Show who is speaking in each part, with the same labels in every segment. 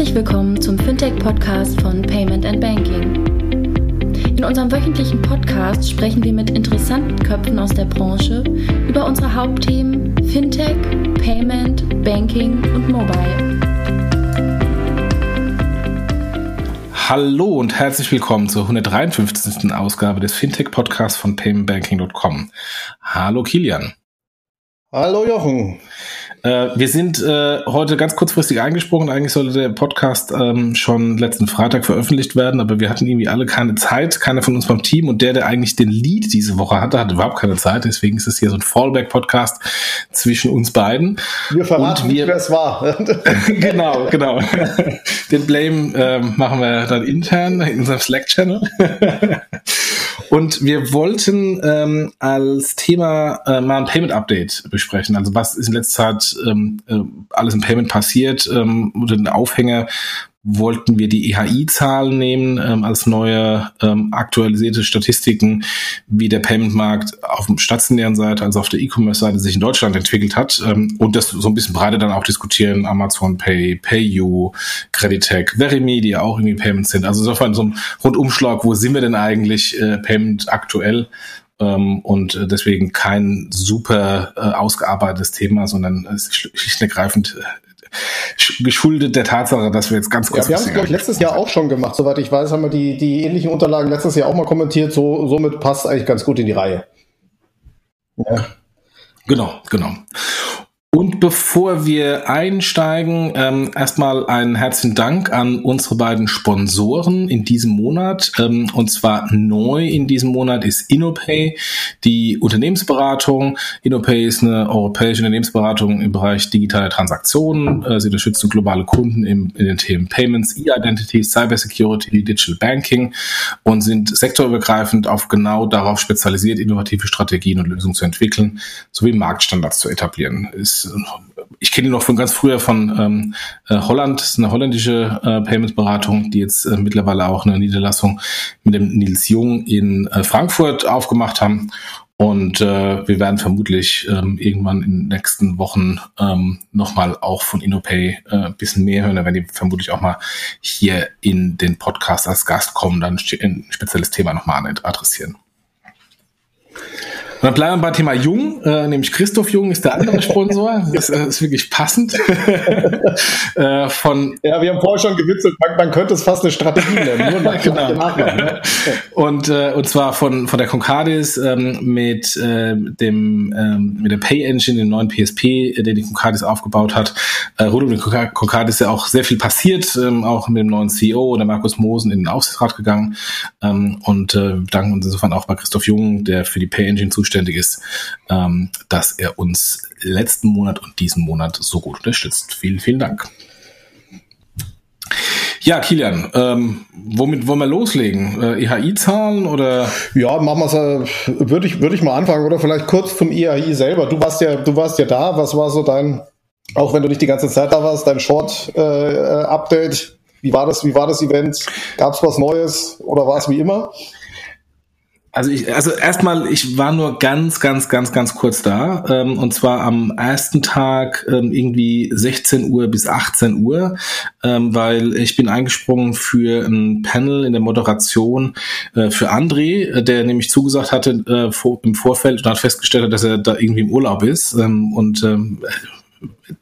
Speaker 1: Herzlich willkommen zum Fintech-Podcast von Payment and Banking. In unserem wöchentlichen Podcast sprechen wir mit interessanten Köpfen aus der Branche über unsere Hauptthemen Fintech, Payment, Banking und Mobile.
Speaker 2: Hallo und herzlich willkommen zur 153. Ausgabe des Fintech-Podcasts von paymentbanking.com. Hallo Kilian.
Speaker 3: Hallo Jochen.
Speaker 2: Äh, wir sind äh, heute ganz kurzfristig eingesprungen. Eigentlich sollte der Podcast ähm, schon letzten Freitag veröffentlicht werden, aber wir hatten irgendwie alle keine Zeit, keiner von uns vom Team und der, der eigentlich den Lead diese Woche hatte, hatte überhaupt keine Zeit. Deswegen ist es hier so ein Fallback-Podcast zwischen uns beiden.
Speaker 3: Wir verraten und wir, wer es war.
Speaker 2: genau, genau. Den Blame äh, machen wir dann intern in unserem Slack-Channel. Und wir wollten ähm, als Thema äh, mal ein Payment-Update besprechen. Also was ist in letzter Zeit ähm, äh, alles im Payment passiert ähm, oder den Aufhänger wollten wir die EHI-Zahlen nehmen ähm, als neue ähm, aktualisierte Statistiken, wie der Payment-Markt auf der stationären Seite, also auf der E-Commerce-Seite sich in Deutschland entwickelt hat ähm, und das so ein bisschen breiter dann auch diskutieren, Amazon Pay, PayU, Creditec, Verimi, die auch irgendwie Payments sind. Also insofern so ein Rundumschlag, wo sind wir denn eigentlich äh, Payment aktuell? Ähm, und äh, deswegen kein super äh, ausgearbeitetes Thema, sondern ist schlicht und ergreifend äh, geschuldet der Tatsache, dass wir jetzt ganz kurz.
Speaker 3: Ja, wir haben es, glaube ich, letztes Jahr auch schon gemacht. Soweit ich weiß, haben wir die, die ähnlichen Unterlagen letztes Jahr auch mal kommentiert. So, somit passt eigentlich ganz gut in die Reihe.
Speaker 2: Ja. Genau, genau. Und bevor wir einsteigen, ähm, erstmal einen herzlichen Dank an unsere beiden Sponsoren in diesem Monat. Ähm, und zwar neu in diesem Monat ist InnoPay, die Unternehmensberatung. InnoPay ist eine europäische Unternehmensberatung im Bereich digitale Transaktionen. Äh, sie unterstützen globale Kunden im, in den Themen Payments, E-Identity, Cybersecurity, Digital Banking und sind sektorübergreifend auf genau darauf spezialisiert, innovative Strategien und Lösungen zu entwickeln, sowie Marktstandards zu etablieren. Ist ich kenne ihn noch von ganz früher von ähm, äh, Holland, das ist eine holländische äh, Payments-Beratung, die jetzt äh, mittlerweile auch eine Niederlassung mit dem Nils Jung in äh, Frankfurt aufgemacht haben. Und äh, wir werden vermutlich ähm, irgendwann in den nächsten Wochen ähm, nochmal auch von InnoPay äh, ein bisschen mehr hören. Da werden die vermutlich auch mal hier in den Podcast als Gast kommen, dann ein spezielles Thema nochmal adressieren. Dann bleiben wir bei Thema Jung, äh, nämlich Christoph Jung ist der andere Sponsor. Das äh, ist wirklich passend.
Speaker 3: äh, von ja, wir haben vorher schon gewitzelt, man, man könnte es fast eine Strategie nennen. Nur nach, genau.
Speaker 2: Nachnamen, ne? und, äh, und zwar von, von der Concardis ähm, mit, äh, dem, ähm, mit der Pay Engine, dem neuen PSP, äh, den die Concardis aufgebaut hat. Äh, rund um den Concardis ist ja auch sehr viel passiert, ähm, auch mit dem neuen CEO, der Markus Mosen, in den Aufsichtsrat gegangen. Ähm, und äh, danken uns insofern auch bei Christoph Jung, der für die Pay Engine zuständig zuständig ist, ähm, dass er uns letzten Monat und diesen Monat so gut unterstützt. Vielen, vielen Dank. Ja, Kilian, ähm, womit wollen wir loslegen? Äh, EHI-Zahlen oder?
Speaker 3: Ja, machen wir es. Äh, würde ich, würde ich mal anfangen oder vielleicht kurz zum EHI selber. Du warst ja, du warst ja da. Was war so dein, auch wenn du nicht die ganze Zeit da warst, dein Short-Update? Äh, wie war das? Wie war das Event? Gab es was Neues oder war es wie immer?
Speaker 2: Also ich, also erstmal, ich war nur ganz, ganz, ganz, ganz kurz da. Ähm, und zwar am ersten Tag ähm, irgendwie 16 Uhr bis 18 Uhr, ähm, weil ich bin eingesprungen für ein Panel in der Moderation äh, für André, der nämlich zugesagt hatte äh, vor, im Vorfeld und hat festgestellt, dass er da irgendwie im Urlaub ist. Ähm, und ähm,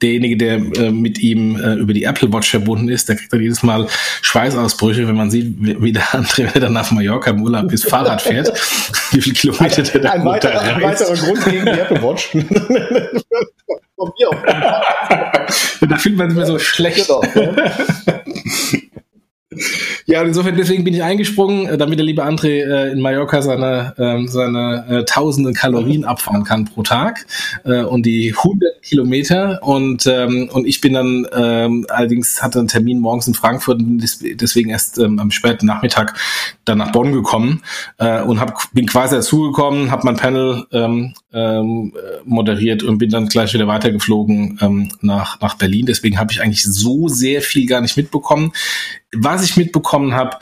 Speaker 2: derjenige, der äh, mit ihm äh, über die Apple Watch verbunden ist, der kriegt dann jedes Mal Schweißausbrüche, wenn man sieht, wie, wie der andere, wenn er dann nach Mallorca im Urlaub bis Fahrrad fährt, wie viele Kilometer der da
Speaker 3: ein weiterer, ein weiterer Grund gegen die Apple Watch.
Speaker 2: Da fühlt man sich mir so schlecht. Genau, Ja, und insofern deswegen bin ich eingesprungen, äh, damit der liebe André äh, in Mallorca seine, ähm, seine äh, tausende Kalorien abfahren kann pro Tag äh, und die 100 Kilometer und ähm, und ich bin dann ähm, allerdings hatte einen Termin morgens in Frankfurt und deswegen erst ähm, am späten Nachmittag dann nach Bonn gekommen äh, und hab, bin quasi dazugekommen, habe mein Panel ähm, ähm, moderiert und bin dann gleich wieder weitergeflogen ähm, nach nach Berlin. Deswegen habe ich eigentlich so sehr viel gar nicht mitbekommen. Was ich mitbekommen habe,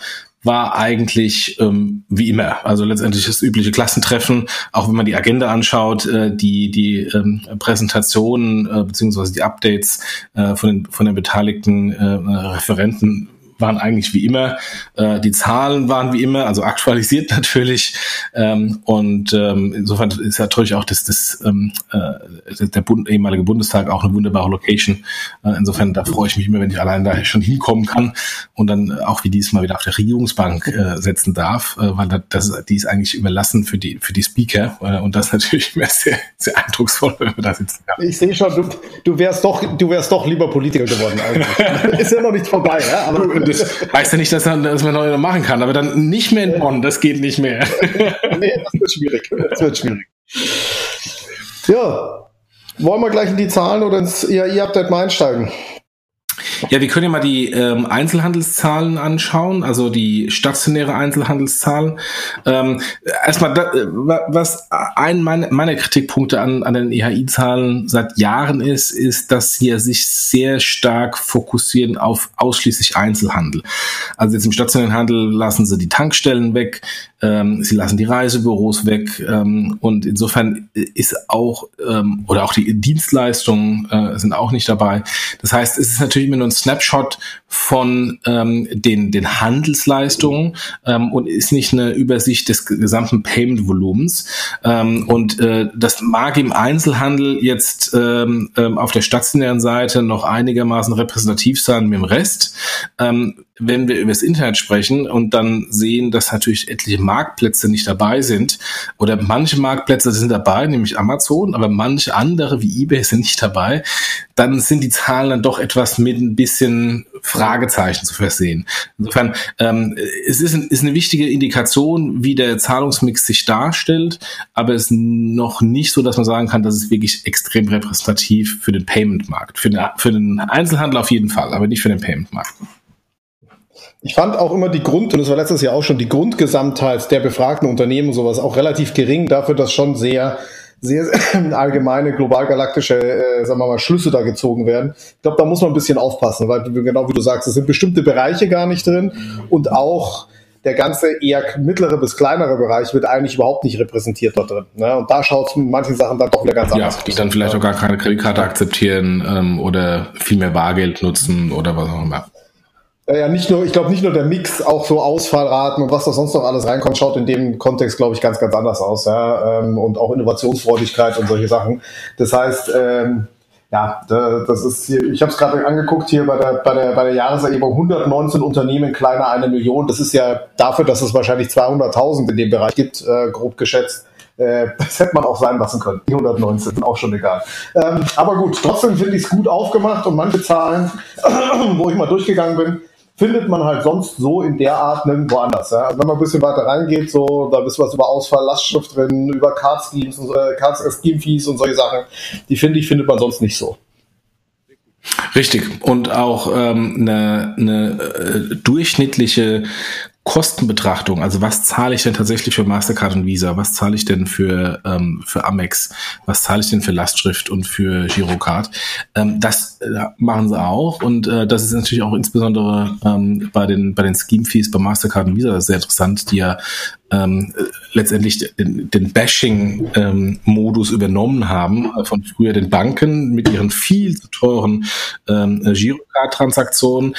Speaker 2: war eigentlich ähm, wie immer. Also letztendlich das übliche Klassentreffen, auch wenn man die Agenda anschaut, äh, die, die ähm, Präsentationen äh, beziehungsweise die Updates äh, von, den, von den beteiligten äh, Referenten waren eigentlich wie immer. Äh, die Zahlen waren wie immer, also aktualisiert natürlich. Ähm, und ähm, insofern ist natürlich auch das, das, ähm, äh, der Bund, ehemalige Bundestag auch eine wunderbare Location. Äh, insofern, da freue ich mich immer, wenn ich allein da schon hinkommen kann und dann auch wie diesmal wieder auf der Regierungsbank äh, setzen darf, äh, weil das, die ist eigentlich überlassen für die, für die Speaker. Äh, und das ist natürlich immer sehr, sehr eindrucksvoll, wenn wir da sitzen.
Speaker 3: Ja. Ich sehe schon, du, du wärst doch, du wärst doch lieber Politiker geworden eigentlich. ist ja noch nicht vorbei, ja?
Speaker 2: aber das heißt ja nicht, dass, man, dass man noch machen kann, aber dann nicht mehr in Bonn, das geht nicht mehr. nee, das wird schwierig. Das wird schwierig.
Speaker 3: Ja, wollen wir gleich in die Zahlen oder ins EAI-Update mal einsteigen?
Speaker 2: Ja, wir können ja mal die ähm, Einzelhandelszahlen anschauen, also die stationäre Einzelhandelszahlen. Ähm, erstmal, da, äh, was ein meiner meine Kritikpunkte an, an den EHI-Zahlen seit Jahren ist, ist, dass sie sich sehr stark fokussieren auf ausschließlich Einzelhandel. Also jetzt im stationären Handel lassen sie die Tankstellen weg, ähm, sie lassen die Reisebüros weg ähm, und insofern ist auch ähm, oder auch die Dienstleistungen äh, sind auch nicht dabei. Das heißt, es ist natürlich immer nur ein Snapshot von ähm, den den Handelsleistungen ähm, und ist nicht eine Übersicht des gesamten Payment-Volumens. Ähm, und äh, das mag im Einzelhandel jetzt ähm, ähm, auf der stationären Seite noch einigermaßen repräsentativ sein mit dem Rest. Ähm, wenn wir über das Internet sprechen und dann sehen, dass natürlich etliche Marktplätze nicht dabei sind oder manche Marktplätze sind dabei, nämlich Amazon, aber manche andere wie eBay sind nicht dabei, dann sind die Zahlen dann doch etwas mit ein bisschen Fragezeichen zu versehen. Insofern, ähm, es ist, ein, ist eine wichtige Indikation, wie der Zahlungsmix sich darstellt, aber es ist noch nicht so, dass man sagen kann, dass es wirklich extrem repräsentativ für den Payment-Markt. Für den, für den Einzelhandel auf jeden Fall, aber nicht für den Payment-Markt.
Speaker 3: Ich fand auch immer die Grund, und das war letztes Jahr auch schon, die Grundgesamtheit der befragten Unternehmen sowas auch relativ gering dafür, dass schon sehr, sehr allgemeine, globalgalaktische, äh, sagen wir mal, Schlüsse da gezogen werden. Ich glaube, da muss man ein bisschen aufpassen, weil genau wie du sagst, es sind bestimmte Bereiche gar nicht drin und auch der ganze eher mittlere bis kleinere Bereich wird eigentlich überhaupt nicht repräsentiert dort drin. Ne? Und da schaut es mit manchen Sachen dann doch wieder ganz anders
Speaker 2: aus. Ja, die dann vielleicht auch gar keine Kreditkarte akzeptieren ähm, oder viel mehr Bargeld nutzen oder was auch immer.
Speaker 3: Ja, nicht nur, ich glaube nicht nur der Mix, auch so Ausfallraten und was da sonst noch alles reinkommt, schaut in dem Kontext, glaube ich, ganz, ganz anders aus, ja, ähm, und auch Innovationsfreudigkeit und solche Sachen. Das heißt, ähm, ja, das ist hier, ich habe es gerade angeguckt hier bei der, bei der, bei der Jahreserhebung 119 Unternehmen kleiner eine Million. Das ist ja dafür, dass es wahrscheinlich 200.000 in dem Bereich gibt, äh, grob geschätzt. Äh, das hätte man auch sein lassen können. Die 119 sind auch schon egal. Ähm, aber gut, trotzdem finde ich es gut aufgemacht und manche Zahlen, wo ich mal durchgegangen bin, findet man halt sonst so in der Art nirgendwo anders. Ja? Also wenn man ein bisschen weiter reingeht, so, da ist was über Ausfall, Lastschrift drin, über Card Schemes und äh, Card Scheme Fees und solche Sachen. Die finde ich, findet man sonst nicht so.
Speaker 2: Richtig. Und auch ähm, eine, eine äh, durchschnittliche Kostenbetrachtung, also was zahle ich denn tatsächlich für Mastercard und Visa, was zahle ich denn für, ähm, für Amex, was zahle ich denn für Lastschrift und für Girocard, ähm, das äh, machen sie auch und äh, das ist natürlich auch insbesondere ähm, bei den, bei den Scheme-Fees bei Mastercard und Visa sehr interessant, die ja ähm, letztendlich den, den Bashing-Modus ähm, übernommen haben äh, von früher den Banken mit ihren viel zu teuren ähm, Girocard-Transaktionen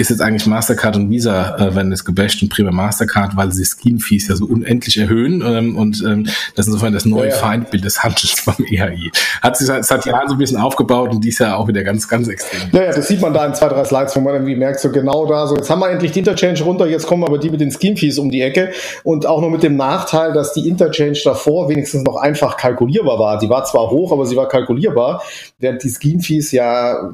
Speaker 2: ist jetzt eigentlich Mastercard und Visa, äh, wenn es gebasht und prima Mastercard, weil sie Skin-Fees ja so unendlich erhöhen ähm, und ähm, das ist insofern das neue ja, ja. Feindbild des Handels vom EHI. Hat sich seit Jahren so ein bisschen aufgebaut und dies Jahr auch wieder ganz, ganz extrem.
Speaker 3: Naja, das sieht man da in zwei, drei Slides, wo man irgendwie merkt, so genau da, so jetzt haben wir endlich die Interchange runter, jetzt kommen aber die mit den Skin-Fees um die Ecke und auch noch mit dem Nachteil, dass die Interchange davor wenigstens noch einfach kalkulierbar war. Die war zwar hoch, aber sie war kalkulierbar, während die Skin-Fees ja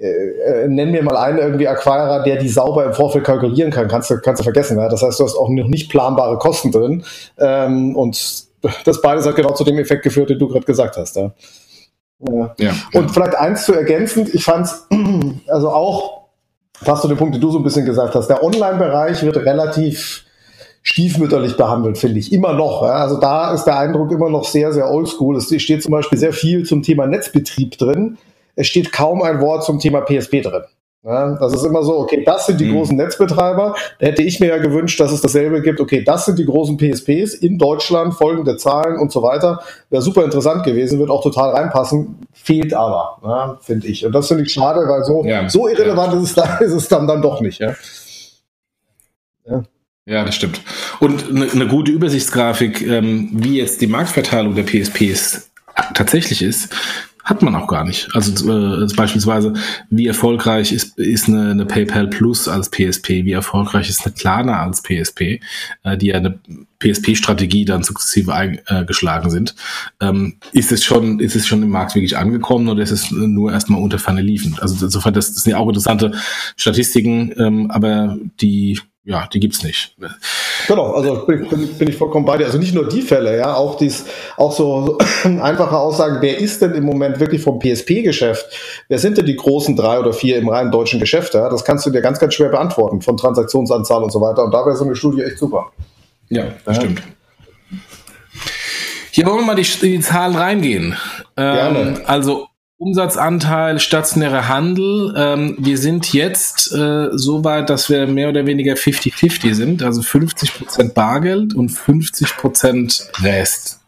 Speaker 3: äh, äh, nenn mir mal einen irgendwie Acquirer, der die sauber im Vorfeld kalkulieren kann, kannst du, kannst du vergessen. Ja? Das heißt, du hast auch noch nicht planbare Kosten drin. Ähm, und das beides hat genau zu dem Effekt geführt, den du gerade gesagt hast. Ja? Ja. ja. Und vielleicht eins zu ergänzend, ich fand's also auch fast zu dem Punkt, den du so ein bisschen gesagt hast, der Online-Bereich wird relativ stiefmütterlich behandelt, finde ich. Immer noch. Ja? Also da ist der Eindruck immer noch sehr, sehr oldschool. Es steht zum Beispiel sehr viel zum Thema Netzbetrieb drin es steht kaum ein Wort zum Thema PSP drin. Ja, das ist immer so, okay, das sind die mhm. großen Netzbetreiber. Da hätte ich mir ja gewünscht, dass es dasselbe gibt. Okay, das sind die großen PSPs in Deutschland, folgende Zahlen und so weiter. Wäre super interessant gewesen, wird auch total reinpassen. Fehlt aber, ja, finde ich. Und das finde ich schade, weil so, ja, so irrelevant ist, es dann, ist es dann, dann doch nicht. Ja.
Speaker 2: Ja. Das stimmt. Und eine, eine gute Übersichtsgrafik, ähm, wie jetzt die Marktverteilung der PSPs tatsächlich ist, hat man auch gar nicht. Also äh, beispielsweise, wie erfolgreich ist, ist eine, eine PayPal Plus als PSP, wie erfolgreich ist eine Klarna als PSP, äh, die ja eine PSP-Strategie dann sukzessive eingeschlagen äh, sind. Ähm, ist es schon, ist es schon im Markt wirklich angekommen oder ist es nur erstmal unter Pfanne liefend? Also insofern, das, das sind ja auch interessante Statistiken, ähm, aber die ja, die gibt's nicht.
Speaker 3: Genau, also bin, bin, bin ich vollkommen bei dir. Also nicht nur die Fälle, ja, auch dies, auch so einfache Aussagen, wer ist denn im Moment wirklich vom PSP-Geschäft? Wer sind denn die großen drei oder vier im reinen deutschen Geschäft? Ja? Das kannst du dir ganz, ganz schwer beantworten, von Transaktionsanzahl und so weiter. Und da wäre so eine Studie echt super.
Speaker 2: Ja, das ja. stimmt. Hier wollen wir mal die, die Zahlen reingehen. Gerne. Ähm, also Umsatzanteil stationärer Handel. Ähm, wir sind jetzt äh, so weit, dass wir mehr oder weniger 50-50 sind, also 50 Prozent Bargeld und 50 Prozent Rest.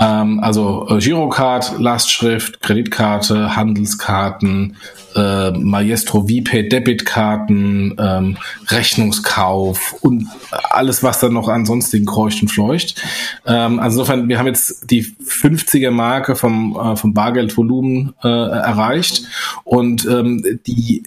Speaker 2: Ähm, also äh, Girocard, Lastschrift, Kreditkarte, Handelskarten, äh, Maestro VPay Debitkarten, ähm, Rechnungskauf und alles, was dann noch ansonsten kreucht und fleucht. Ähm, also insofern, wir haben jetzt die 50er Marke vom, äh, vom Bargeldvolumen äh, erreicht und ähm, die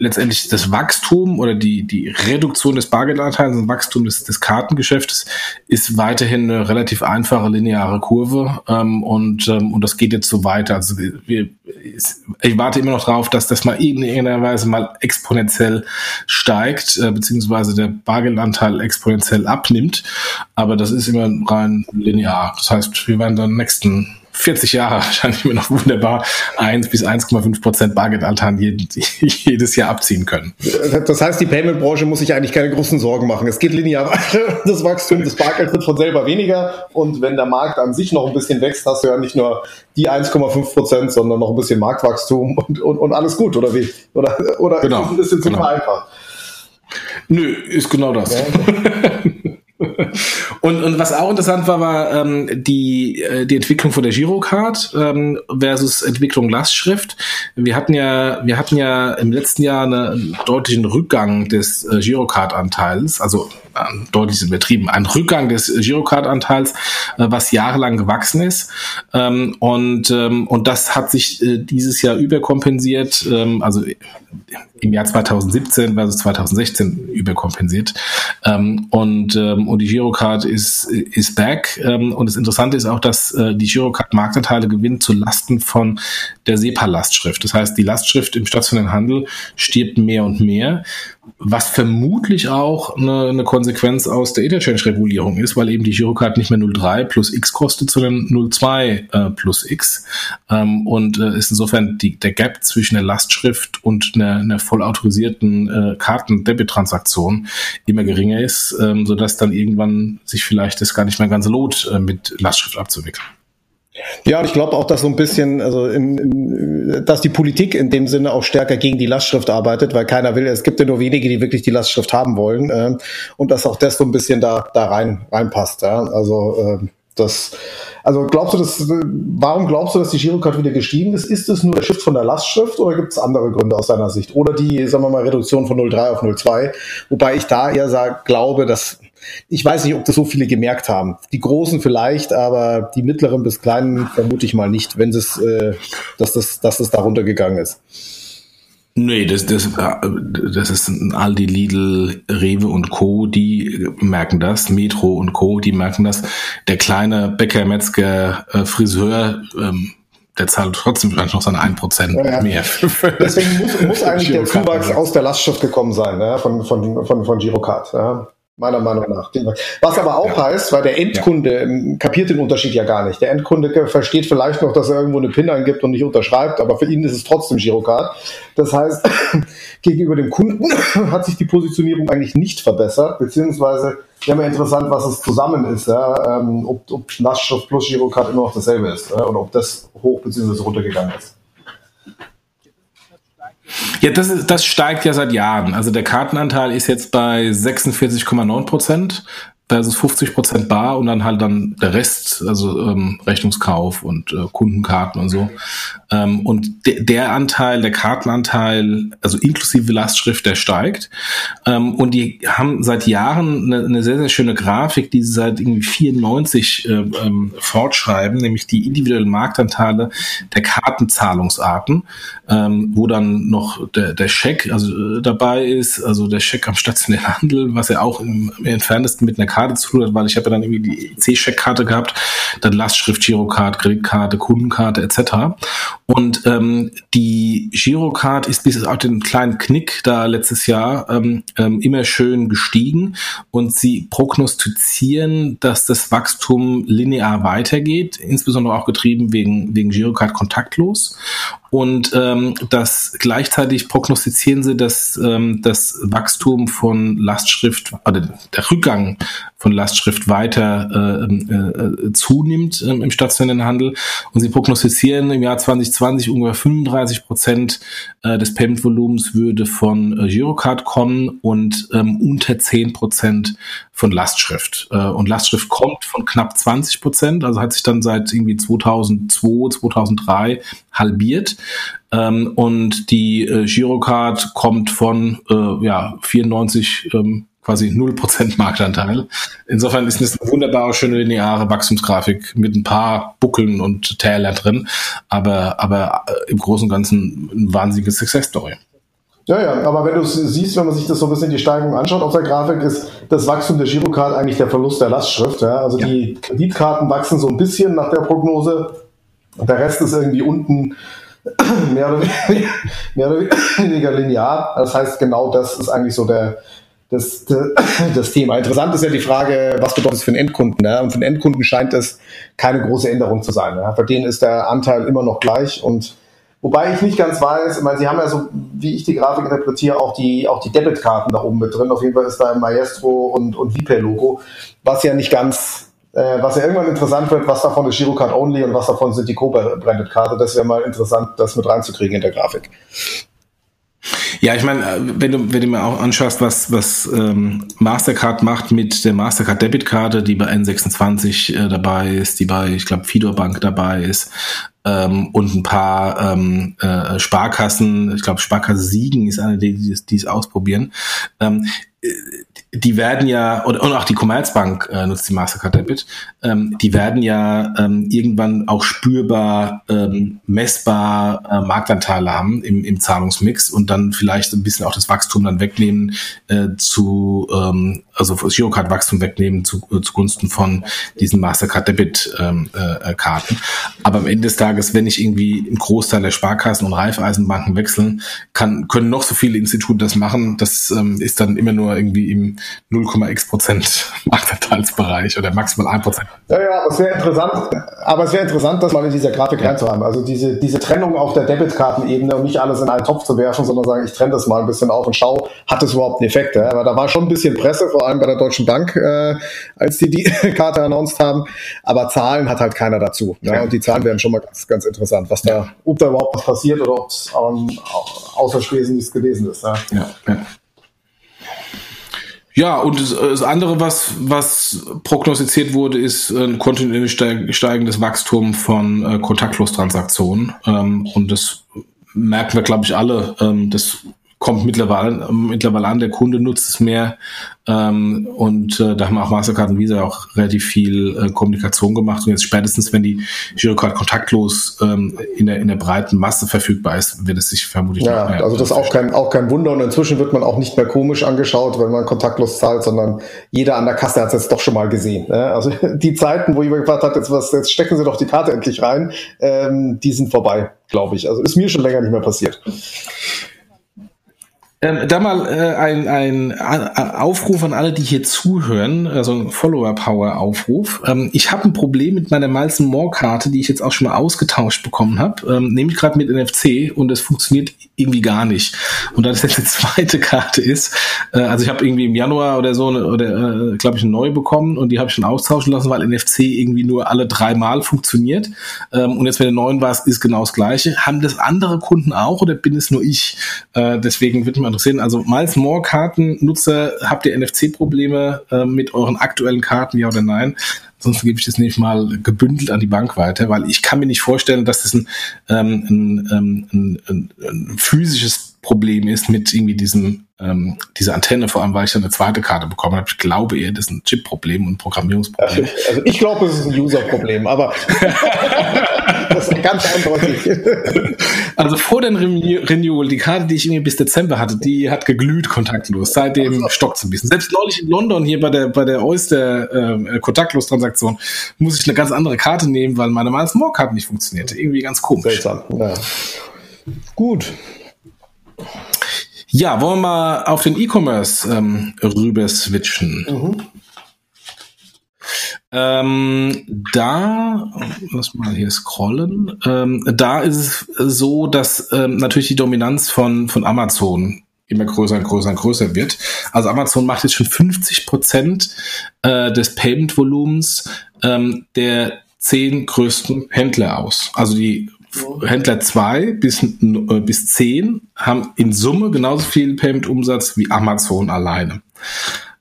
Speaker 2: letztendlich das Wachstum oder die, die Reduktion des Bargeldanteils und Wachstum des, des Kartengeschäftes ist weiterhin eine relativ einfache lineare Kurve ähm, und, ähm, und das geht jetzt so weiter. Also wir, ich warte immer noch darauf, dass das mal in irgendeiner Weise mal exponentiell steigt, äh, beziehungsweise der Bargeldanteil exponentiell abnimmt, aber das ist immer rein linear. Das heißt, wir werden dann nächsten 40 Jahre wahrscheinlich immer noch wunderbar 1 bis 1,5 Prozent Bargeldanteil jedes Jahr abziehen können.
Speaker 3: Das heißt, die Payment-Branche muss sich eigentlich keine großen Sorgen machen. Es geht linear weiter. Das Wachstum des Bargeld wird von selber weniger. Und wenn der Markt an sich noch ein bisschen wächst, hast du ja nicht nur die 1,5 Prozent, sondern noch ein bisschen Marktwachstum und, und, und alles gut, oder wie? Oder, oder
Speaker 2: genau, ist
Speaker 3: ein
Speaker 2: bisschen zu genau. einfach? Nö, ist genau das. Ja, okay. Und, und was auch interessant war, war ähm, die, äh, die Entwicklung von der Girocard ähm, versus Entwicklung Lastschrift. Wir hatten ja, wir hatten ja im letzten Jahr einen deutlichen Rückgang des äh, Girocard-Anteils, also deutlich übertrieben, ein Rückgang des Girocard-Anteils, äh, was jahrelang gewachsen ist. Ähm, und, ähm, und das hat sich äh, dieses Jahr überkompensiert, ähm, also im Jahr 2017 versus 2016 überkompensiert. Ähm, und, ähm, und die Girocard ist, ist back. Ähm, und das Interessante ist auch, dass äh, die Girocard Marktanteile gewinnt zu Lasten von der SEPA-Lastschrift. Das heißt, die Lastschrift im stationären Handel stirbt mehr und mehr was vermutlich auch eine, eine Konsequenz aus der Interchange-Regulierung ist, weil eben die Girocard nicht mehr 0,3 plus X kostet, sondern 0,2 äh, plus X. Ähm, und äh, ist insofern die, der Gap zwischen der Lastschrift und einer, einer voll autorisierten äh, Karten-Debit-Transaktion immer geringer ist, ähm, sodass dann irgendwann sich vielleicht das gar nicht mehr ganz lohnt, äh, mit Lastschrift abzuwickeln.
Speaker 3: Ja, und ich glaube auch, dass so ein bisschen, also in, in, dass die Politik in dem Sinne auch stärker gegen die Lastschrift arbeitet, weil keiner will, es gibt ja nur wenige, die wirklich die Lastschrift haben wollen, äh, und dass auch das so ein bisschen da, da rein, reinpasst. Ja? Also äh, das, also glaubst du, dass, warum glaubst du, dass die Girocard wieder gestiegen ist? Ist es nur der Shift von der Lastschrift oder gibt es andere Gründe aus deiner Sicht? Oder die, sagen wir mal, Reduktion von 0,3 auf 0,2? Wobei ich da eher sag, glaube, dass ich weiß nicht, ob das so viele gemerkt haben. Die Großen vielleicht, aber die mittleren bis kleinen vermute ich mal nicht, wenn es, äh, dass das, dass das darunter gegangen ist.
Speaker 2: Nee, das, das, das ist Aldi, Lidl, Rewe und Co., die merken das, Metro und Co., die merken das. Der kleine Bäcker, Metzger, äh, Friseur, ähm, der zahlt trotzdem vielleicht noch seine 1% ja, ja. mehr.
Speaker 3: Deswegen muss, muss eigentlich der Zuwachs aus der Lastschrift gekommen sein, ja, von, von, von, von Girocard. Ja meiner Meinung nach. Was aber auch ja. heißt, weil der Endkunde ja. Ähm, kapiert den Unterschied ja gar nicht. Der Endkunde versteht vielleicht noch, dass er irgendwo eine PIN eingibt und nicht unterschreibt, aber für ihn ist es trotzdem Girocard. Das heißt, gegenüber dem Kunden hat sich die Positionierung eigentlich nicht verbessert, beziehungsweise ja mal interessant, was es zusammen ist, ja, ähm, ob, ob Lastschrift plus Girocard immer noch dasselbe ist oder ob das hoch bzw. runtergegangen ist.
Speaker 2: Ja, das, ist, das steigt ja seit Jahren. Also der Kartenanteil ist jetzt bei 46,9 Prozent versus 50 Prozent bar und dann halt dann der Rest, also ähm, Rechnungskauf und äh, Kundenkarten und so. Ähm, und de der Anteil, der Kartenanteil, also inklusive Lastschrift, der steigt. Ähm, und die haben seit Jahren eine, eine, sehr, sehr schöne Grafik, die sie seit irgendwie 94 äh, ähm, fortschreiben, nämlich die individuellen Marktanteile der Kartenzahlungsarten, ähm, wo dann noch der, der Scheck also, äh, dabei ist, also der Scheck am stationären Handel, was ja auch im, im entferntesten mit einer Karte zu tun hat, weil ich habe ja dann irgendwie die EC-Scheckkarte gehabt, dann Lastschrift, Girocard, Kreditkarte, Kundenkarte etc. Und ähm, die Girocard ist bis auf den kleinen Knick da letztes Jahr ähm, ähm, immer schön gestiegen und sie prognostizieren, dass das Wachstum linear weitergeht, insbesondere auch getrieben wegen, wegen Girocard kontaktlos. Und ähm, das gleichzeitig prognostizieren sie, dass ähm, das Wachstum von Lastschrift, oder der Rückgang von Lastschrift weiter äh, äh, äh zunimmt äh, im stationären Handel. Und sie prognostizieren im Jahr 2020 ungefähr 35 Prozent äh, des Payment-Volumens würde von äh, Girocard kommen und ähm, unter 10 Prozent von Lastschrift. Äh, und Lastschrift kommt von knapp 20 Prozent, also hat sich dann seit irgendwie 2002, 2003 halbiert. Ähm, und die äh, Girocard kommt von äh, ja, 94 ähm, quasi 0% Marktanteil. Insofern ist es eine wunderbare, schöne lineare Wachstumsgrafik mit ein paar Buckeln und Täler drin, aber, aber äh, im Großen und Ganzen ein wahnsinniges Success-Story.
Speaker 3: Ja, ja, aber wenn du es siehst, wenn man sich das so ein bisschen die Steigung anschaut auf der Grafik, ist das Wachstum der Girocard eigentlich der Verlust der Lastschrift. Ja? Also ja. die Kreditkarten wachsen so ein bisschen nach der Prognose. Und der Rest ist irgendwie unten mehr oder, weniger, mehr oder weniger linear. Das heißt, genau das ist eigentlich so der, das, das Thema. Interessant ist ja die Frage, was bedeutet es für den Endkunden? Ne? Und für den Endkunden scheint es keine große Änderung zu sein. Ne? Für den ist der Anteil immer noch gleich und Wobei ich nicht ganz weiß, ich Sie haben ja so, wie ich die Grafik interpretiere, auch die, auch die Debitkarten da oben mit drin. Auf jeden Fall ist da ein Maestro und, und VPay-Logo, was ja nicht ganz, äh, was ja irgendwann interessant wird, was davon ist Girocard Only und was davon sind die Co-Branded-Karte. Das wäre mal interessant, das mit reinzukriegen in der Grafik.
Speaker 2: Ja, ich meine, äh, wenn du, wenn du mir auch anschaust, was, was ähm, Mastercard macht mit der Mastercard Debitkarte, die bei N26 äh, dabei ist, die bei, ich glaube, Fidor Bank dabei ist, ähm, und ein paar ähm, äh, Sparkassen, ich glaube, Sparkasse Siegen ist eine, die, es ausprobieren. Ähm, die werden ja, und, und auch die Commerzbank äh, nutzt die Mastercard Debit, ähm, die werden ja ähm, irgendwann auch spürbar, ähm, messbar äh, Marktanteile haben im, im Zahlungsmix und dann vielleicht ein bisschen auch das Wachstum dann wegnehmen äh, zu, ähm, also Girocard-Wachstum wegnehmen zu, äh, zugunsten von diesen Mastercard Debit-Karten. Ähm, äh, Aber am Ende des Tages, wenn ich irgendwie einen Großteil der Sparkassen und Raiffeisenbanken wechseln, kann, können noch so viele Institute das machen. Das ähm, ist dann immer nur irgendwie im 0,x Prozent Marktanteilsbereich oder maximal 1 Prozent.
Speaker 3: Ja, ja, aber es wäre interessant, aber es wäre interessant, das mal in dieser Grafik ja. reinzuhaben. Also diese, diese Trennung auf der Debitkartenebene und nicht alles in einen Topf zu werfen, sondern sagen, ich trenne das mal ein bisschen auf und schau, hat das überhaupt einen Effekt? Ja? Aber da war schon ein bisschen Presse, vor allem bei der Deutschen Bank, äh, als die die Karte announced haben. Aber Zahlen hat halt keiner dazu. Ja. Und die Zahlen wären schon mal ganz, ganz interessant, was da, ob da überhaupt was passiert oder ob es ähm, außer Spesen nichts gewesen ist. Ja. ja, ja.
Speaker 2: Ja, und das, das, andere, was, was prognostiziert wurde, ist ein kontinuierlich steigendes Wachstum von äh, Kontaktlos-Transaktionen. Ähm, und das merken wir, glaube ich, alle. Ähm, das kommt mittlerweile, mittlerweile an, der Kunde nutzt es mehr ähm, und äh, da haben auch Mastercard und Visa auch relativ viel äh, Kommunikation gemacht und jetzt spätestens, wenn die Girocard kontaktlos ähm, in, der, in der breiten Masse verfügbar ist, wird es sich vermutlich
Speaker 3: ja, mehr, also das ist auch kein, auch kein Wunder und inzwischen wird man auch nicht mehr komisch angeschaut, wenn man kontaktlos zahlt, sondern jeder an der Kasse hat es jetzt doch schon mal gesehen. Ne? Also die Zeiten, wo jemand gefragt hat, jetzt, was, jetzt stecken Sie doch die Karte endlich rein, ähm, die sind vorbei, glaube ich. Also ist mir schon länger nicht mehr passiert.
Speaker 2: Ähm, da mal äh, ein, ein, Aufruf an alle, die hier zuhören, also ein Follower-Power-Aufruf. Ähm, ich habe ein Problem mit meiner Miles More-Karte, die ich jetzt auch schon mal ausgetauscht bekommen habe, ähm, nämlich gerade mit NFC und es funktioniert irgendwie gar nicht. Und da das jetzt eine zweite Karte ist, äh, also ich habe irgendwie im Januar oder so, eine, oder äh, glaube ich, eine neue bekommen und die habe ich schon austauschen lassen, weil NFC irgendwie nur alle drei Mal funktioniert. Ähm, und jetzt mit der neuen war es ist genau das gleiche. Haben das andere Kunden auch oder bin es nur ich? Äh, deswegen würde mich interessieren. Also Miles More Kartennutzer, habt ihr NFC-Probleme äh, mit euren aktuellen Karten, ja oder nein? Sonst gebe ich das nicht mal gebündelt an die Bank weiter, weil ich kann mir nicht vorstellen, dass das ein, ähm, ein, ähm, ein, ein, ein physisches Problem ist mit irgendwie diesem ähm, diese Antenne, vor allem weil ich dann eine zweite Karte bekommen habe. Ich glaube eher, das ist ein Chip-Problem und ein Programmierungsproblem.
Speaker 3: Also ich glaube, es ist ein User-Problem, aber das ist ganz eindeutig.
Speaker 2: Also vor dem Renewal, die Karte, die ich irgendwie bis Dezember hatte, die hat geglüht kontaktlos. Seitdem stockt es ein bisschen. Selbst neulich in London hier bei der bei der Oyster äh, kontaktlos-Transaktion muss ich eine ganz andere Karte nehmen, weil meine Miles More Karte nicht funktionierte. Irgendwie ganz komisch. Seltsam. Ja.
Speaker 3: Gut.
Speaker 2: Ja, wollen wir mal auf den E-Commerce ähm, rüber switchen. Mhm. Ähm, da, lass mal hier scrollen. Ähm, da ist es so, dass ähm, natürlich die Dominanz von, von Amazon immer größer und größer und größer wird. Also Amazon macht jetzt schon 50 Prozent äh, des Payment-Volumens ähm, der zehn größten Händler aus. Also die Händler 2 bis, äh, bis 10 haben in Summe genauso viel Payment-Umsatz wie Amazon alleine.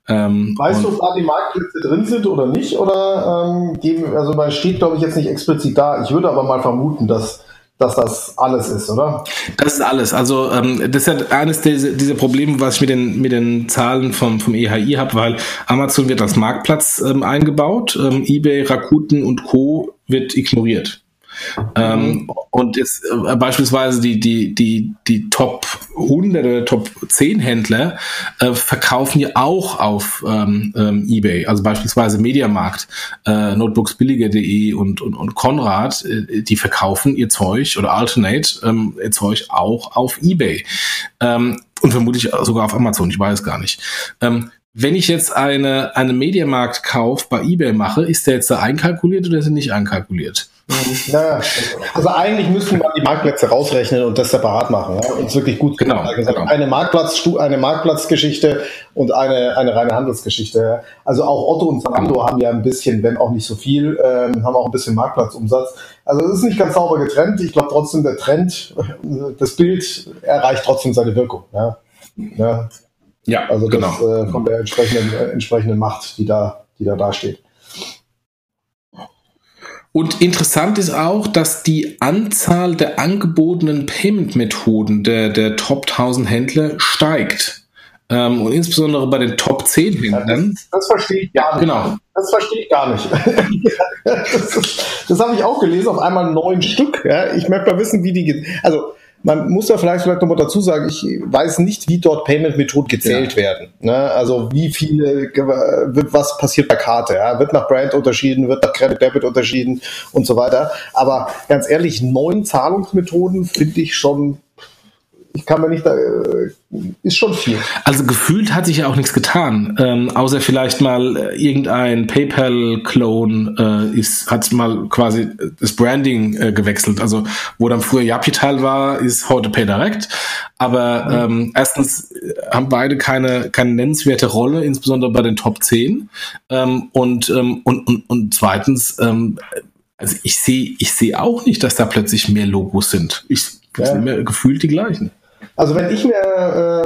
Speaker 3: Ähm, weißt du, ob da die Marktplätze drin sind oder nicht? Oder ähm, geben, also man steht, glaube ich, jetzt nicht explizit da. Ich würde aber mal vermuten, dass dass das alles ist, oder?
Speaker 2: Das ist alles. Also ähm, das ist ja eines dieser, dieser Probleme, was ich mit den mit den Zahlen vom vom EHI habe, weil Amazon wird als Marktplatz ähm, eingebaut, ähm, eBay, Rakuten und Co wird ignoriert. Ähm, und jetzt äh, beispielsweise die, die, die, die Top 100 oder Top 10 Händler äh, verkaufen ja auch auf ähm, ähm, Ebay. Also beispielsweise Mediamarkt, äh, Notebooksbilliger.de und, und, und Konrad, äh, die verkaufen ihr Zeug oder Alternate ähm, ihr Zeug auch auf Ebay. Ähm, und vermutlich sogar auf Amazon, ich weiß gar nicht. Ähm, wenn ich jetzt eine, eine Mediamarkt-Kauf bei eBay mache, ist der jetzt da einkalkuliert oder ist er nicht einkalkuliert?
Speaker 3: Ja, also eigentlich müssten wir die Marktplätze rausrechnen und das separat machen. Ja, und wirklich gut
Speaker 2: genau,
Speaker 3: genau. Eine, Marktplatz, eine Marktplatzgeschichte und eine, eine reine Handelsgeschichte. Also auch Otto und Zalando haben ja ein bisschen, wenn auch nicht so viel, ähm, haben auch ein bisschen Marktplatzumsatz. Also es ist nicht ganz sauber getrennt. Ich glaube trotzdem, der Trend, das Bild erreicht trotzdem seine Wirkung. Ja, ja. ja also das, genau. Äh, von der entsprechenden, äh, entsprechenden Macht, die da, die da dasteht.
Speaker 2: Und interessant ist auch, dass die Anzahl der angebotenen Payment-Methoden der, der Top 1000 Händler steigt. Ähm, und insbesondere bei den Top 10 Händlern.
Speaker 3: Das, das verstehe ich gar nicht. Genau. Das verstehe ich gar nicht. das, das habe ich auch gelesen, auf einmal neun Stück. Ja? Ich möchte mal wissen, wie die. Also man muss da vielleicht, vielleicht nochmal dazu sagen, ich weiß nicht, wie dort Payment-Methoden gezählt ja. werden. Ne? Also wie viele, was passiert bei Karte? Ja? Wird nach Brand unterschieden, wird nach Credit Debit unterschieden und so weiter. Aber ganz ehrlich, neun Zahlungsmethoden finde ich schon ich kann mir nicht, da, äh, ist schon viel.
Speaker 2: Also gefühlt hat sich ja auch nichts getan, ähm, außer vielleicht mal äh, irgendein PayPal-Clone äh, ist, hat mal quasi das Branding äh, gewechselt. Also wo dann früher Yapital war, ist heute PayDirect. Aber mhm. ähm, erstens äh, haben beide keine, keine nennenswerte Rolle, insbesondere bei den Top 10. Ähm, und, ähm, und, und, und zweitens, ähm, also ich sehe ich sehe auch nicht, dass da plötzlich mehr Logos sind. Ich ja. sind mir gefühlt die gleichen.
Speaker 3: Also wenn ich mir, äh,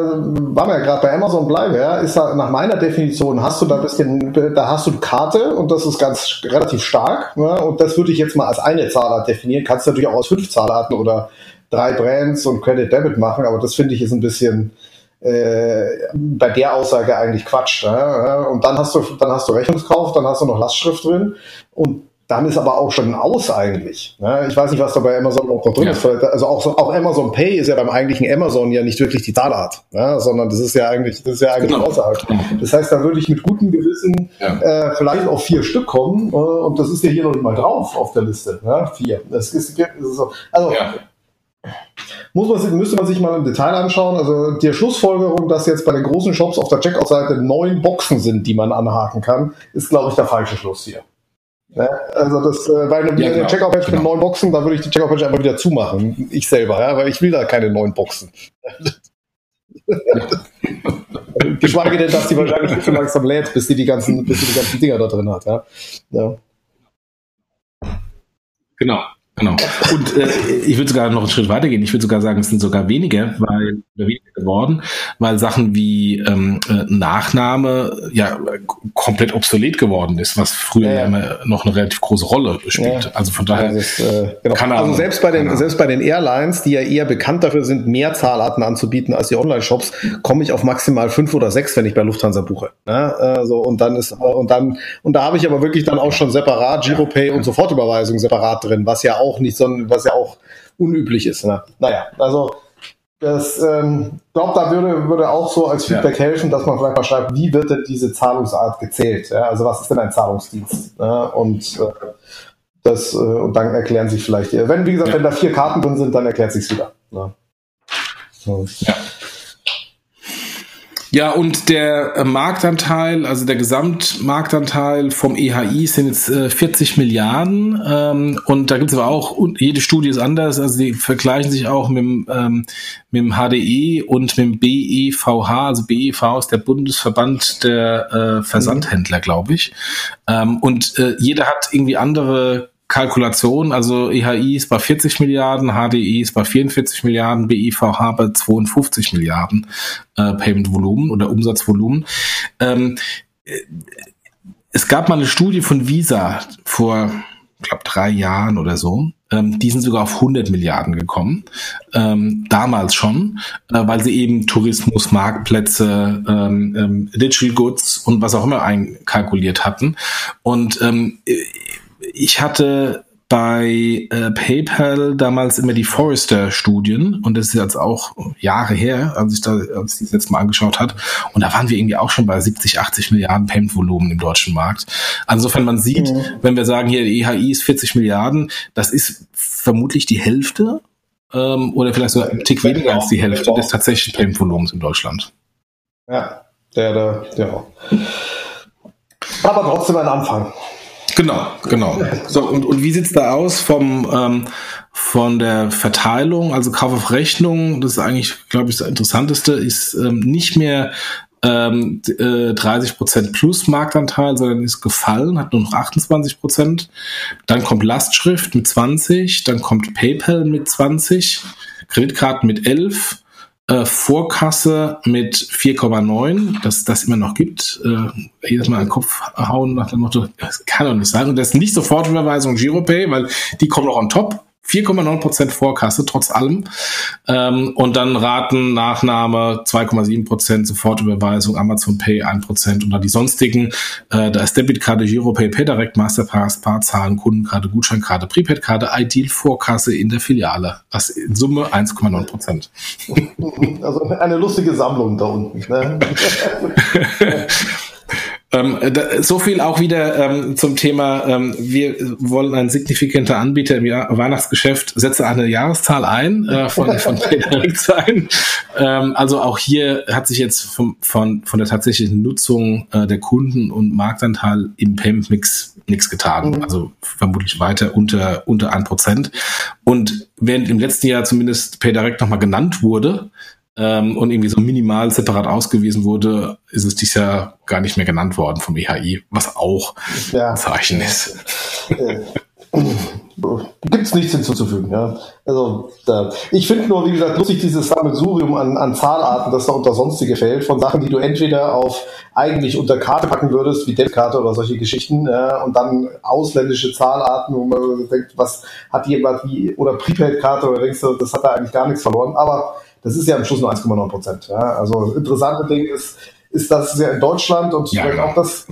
Speaker 3: war mir ja gerade bei Amazon bleibe, ja, ist da nach meiner Definition hast du da bisschen, da hast du Karte und das ist ganz relativ stark. Ne? Und das würde ich jetzt mal als eine Zahlart definieren. Kannst du natürlich auch aus fünf Zahlarten oder drei Brands und Credit Debit machen, aber das finde ich ist ein bisschen äh, bei der Aussage eigentlich Quatsch. Ne? Und dann hast du, dann hast du Rechnungskauf, dann hast du noch Lastschrift drin und dann ist aber auch schon aus eigentlich. Ne? Ich weiß nicht, was da bei Amazon noch drin ja. ist. Also auch, auch Amazon Pay ist ja beim eigentlichen Amazon ja nicht wirklich die Zahlart, ne? sondern das ist ja eigentlich, das ist ja eigentlich genau. außerhalb. Das heißt, da würde ich mit gutem Gewissen ja. äh, vielleicht auf vier Stück kommen äh, und das ist ja hier noch nicht mal drauf auf der Liste. Ne? Vier. Das ist, das ist so. Also ja. muss man, müsste man sich mal im Detail anschauen. Also die Schlussfolgerung, dass jetzt bei den großen Shops auf der Checkout-Seite neun Boxen sind, die man anhaken kann, ist, glaube ich, der falsche Schluss hier. Ja, also das, äh, weil eine, ja, genau, Checkout-Page genau. mit neun Boxen, da würde ich die Checkout-Page einfach wieder zumachen. Ich selber, ja, weil ich will da keine neun Boxen. Geschweige denn, dass die wahrscheinlich schon langsam lädt, bis die die ganzen, bis die die ganzen Dinger da drin hat. Ja. ja.
Speaker 2: Genau. Genau. Und äh, ich würde sogar noch einen Schritt weitergehen. Ich würde sogar sagen, es sind sogar weniger, weil oder weniger geworden, weil Sachen wie ähm, äh, Nachname ja komplett obsolet geworden ist, was früher ja, ja. noch eine relativ große Rolle spielt. Ja. Also von daher
Speaker 3: ist, äh, genau. kann also selbst bei den selbst bei den Airlines, die ja eher bekannt dafür sind, mehr Zahlarten anzubieten als die Online-Shops, komme ich auf maximal fünf oder sechs, wenn ich bei Lufthansa buche. Ne? Also und dann ist und dann und da habe ich aber wirklich dann auch schon separat Giropay und Sofortüberweisung separat drin, was ja auch nicht so, was ja auch unüblich ist. Ne? Naja, also das ähm, glaube, da würde, würde auch so als Feedback ja. helfen, dass man vielleicht mal schreibt, wie wird denn diese Zahlungsart gezählt? Ja? Also was ist denn ein Zahlungsdienst? Ja? Und äh, das äh, und dann erklären sich vielleicht, wenn wie gesagt, wenn da vier Karten drin sind, dann erklärt sich's wieder. Ne?
Speaker 2: So. Ja. Ja, und der äh, Marktanteil, also der Gesamtmarktanteil vom EHI sind jetzt äh, 40 Milliarden. Ähm, und da gibt es aber auch, jede Studie ist anders, also die vergleichen sich auch mit, ähm, mit dem HDE und mit dem BEVH. Also BEV ist der Bundesverband der äh, Versandhändler, glaube ich. Ähm, und äh, jeder hat irgendwie andere Kalkulation, also EHI ist bei 40 Milliarden, HDI ist bei 44 Milliarden, BIVH bei 52 Milliarden äh, Payment-Volumen oder Umsatzvolumen. Ähm, äh, es gab mal eine Studie von Visa vor, ich glaube, drei Jahren oder so. Ähm, die sind sogar auf 100 Milliarden gekommen, ähm, damals schon, äh, weil sie eben Tourismus, Marktplätze, ähm, ähm Digital Goods und was auch immer einkalkuliert hatten. Und ähm, ich hatte bei äh, PayPal damals immer die Forrester-Studien und das ist jetzt auch Jahre her, als ich da als ich das letzte Mal angeschaut hat und da waren wir irgendwie auch schon bei 70, 80 Milliarden Payment-Volumen im deutschen Markt. Also insofern man sieht, mhm. wenn wir sagen hier die EHI ist 40 Milliarden, das ist vermutlich die Hälfte ähm, oder vielleicht sogar ein Tick weniger als die Hälfte des tatsächlichen Payment-Volumens in Deutschland.
Speaker 3: Ja, der, der, ja. Aber trotzdem ein Anfang.
Speaker 2: Genau, genau. So, und, und wie sieht's da aus vom, ähm, von der Verteilung, also Kauf auf Rechnung, das ist eigentlich, glaube ich, das Interessanteste, ist ähm, nicht mehr ähm, äh, 30% plus Marktanteil, sondern ist gefallen, hat nur noch 28% Dann kommt Lastschrift mit 20, dann kommt PayPal mit 20, Kreditkarten mit 11, äh, Vorkasse mit 4,9, dass das immer noch gibt. Äh, jedes Mal an den Kopf hauen nach dem Motto, das kann doch nicht sein. Und das ist nicht Sofortüberweisung Giropay, weil die kommen noch on top. 4,9% Vorkasse, trotz allem. Ähm, und dann Raten, Nachnahme 2,7%, Sofortüberweisung, Amazon Pay 1% und dann die sonstigen. Äh, da ist Debitkarte, Giropay, PayDirect, Masterpass, Parzahlen, Kundenkarte, Gutscheinkarte, Prepaidkarte, Ideal Vorkasse in der Filiale. Das in Summe 1,9%.
Speaker 3: Also eine lustige Sammlung da unten. Ne?
Speaker 2: Ähm, so viel auch wieder ähm, zum Thema, ähm, wir wollen ein signifikanter Anbieter im Jahr Weihnachtsgeschäft, setze eine Jahreszahl ein äh, von, von direkt sein. Ähm, also auch hier hat sich jetzt vom, von, von der tatsächlichen Nutzung äh, der Kunden und Marktanteil im Payment Mix nichts getan. Mhm. Also vermutlich weiter unter, unter ein Prozent. Und während im letzten Jahr zumindest PayDirect nochmal genannt wurde, ähm, und irgendwie so minimal separat ausgewiesen wurde, ist es dieses Jahr gar nicht mehr genannt worden vom EHI, was auch ja. ein Zeichen ist.
Speaker 3: Äh, Gibt es nichts hinzuzufügen. Ja. Also da, ich finde nur, wie gesagt, lustig dieses Sammelsurium an, an Zahlarten, das da unter sonstige fällt, von Sachen, die du entweder auf eigentlich unter Karte packen würdest, wie Debitkarte oder solche Geschichten, ja, und dann ausländische Zahlarten, wo man denkt, was hat jemand wie, oder Prepaid-Karte, oder denkst du, das hat da eigentlich gar nichts verloren. Aber das ist ja am Schluss nur 1,9 Prozent. Ja? Also interessante Ding ist, ist, dass ja in Deutschland und ja, genau. auch das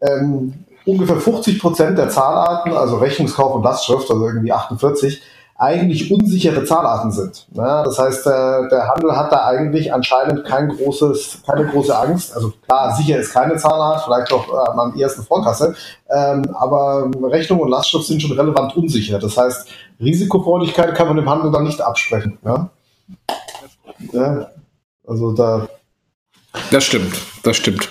Speaker 3: ähm, ungefähr 50 Prozent der Zahlarten, also Rechnungskauf und Lastschrift, also irgendwie 48, eigentlich unsichere Zahlarten sind. Ja, das heißt, der, der Handel hat da eigentlich anscheinend kein großes, keine große Angst. Also klar, sicher ist keine Zahlart, vielleicht auch äh, am ersten Vorkasse, ähm, aber Rechnung und Lastschrift sind schon relevant unsicher. Das heißt, Risikofreudigkeit kann man dem Handel dann nicht absprechen. Ja? Ja, also da.
Speaker 2: Das stimmt, das stimmt.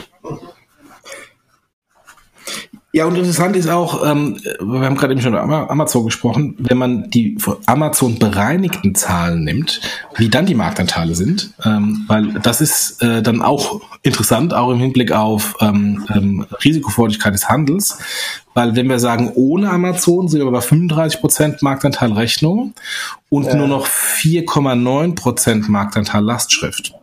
Speaker 2: Ja, und interessant ist auch, ähm, wir haben gerade eben schon über Amazon gesprochen, wenn man die von Amazon bereinigten Zahlen nimmt, wie dann die Marktanteile sind, ähm, weil das ist äh, dann auch interessant, auch im Hinblick auf ähm, ähm, Risikofreudigkeit des Handels, weil wenn wir sagen, ohne Amazon sind wir bei 35 Prozent Marktanteil Rechnung und ja. nur noch 4,9 Prozent Marktanteil Lastschrift.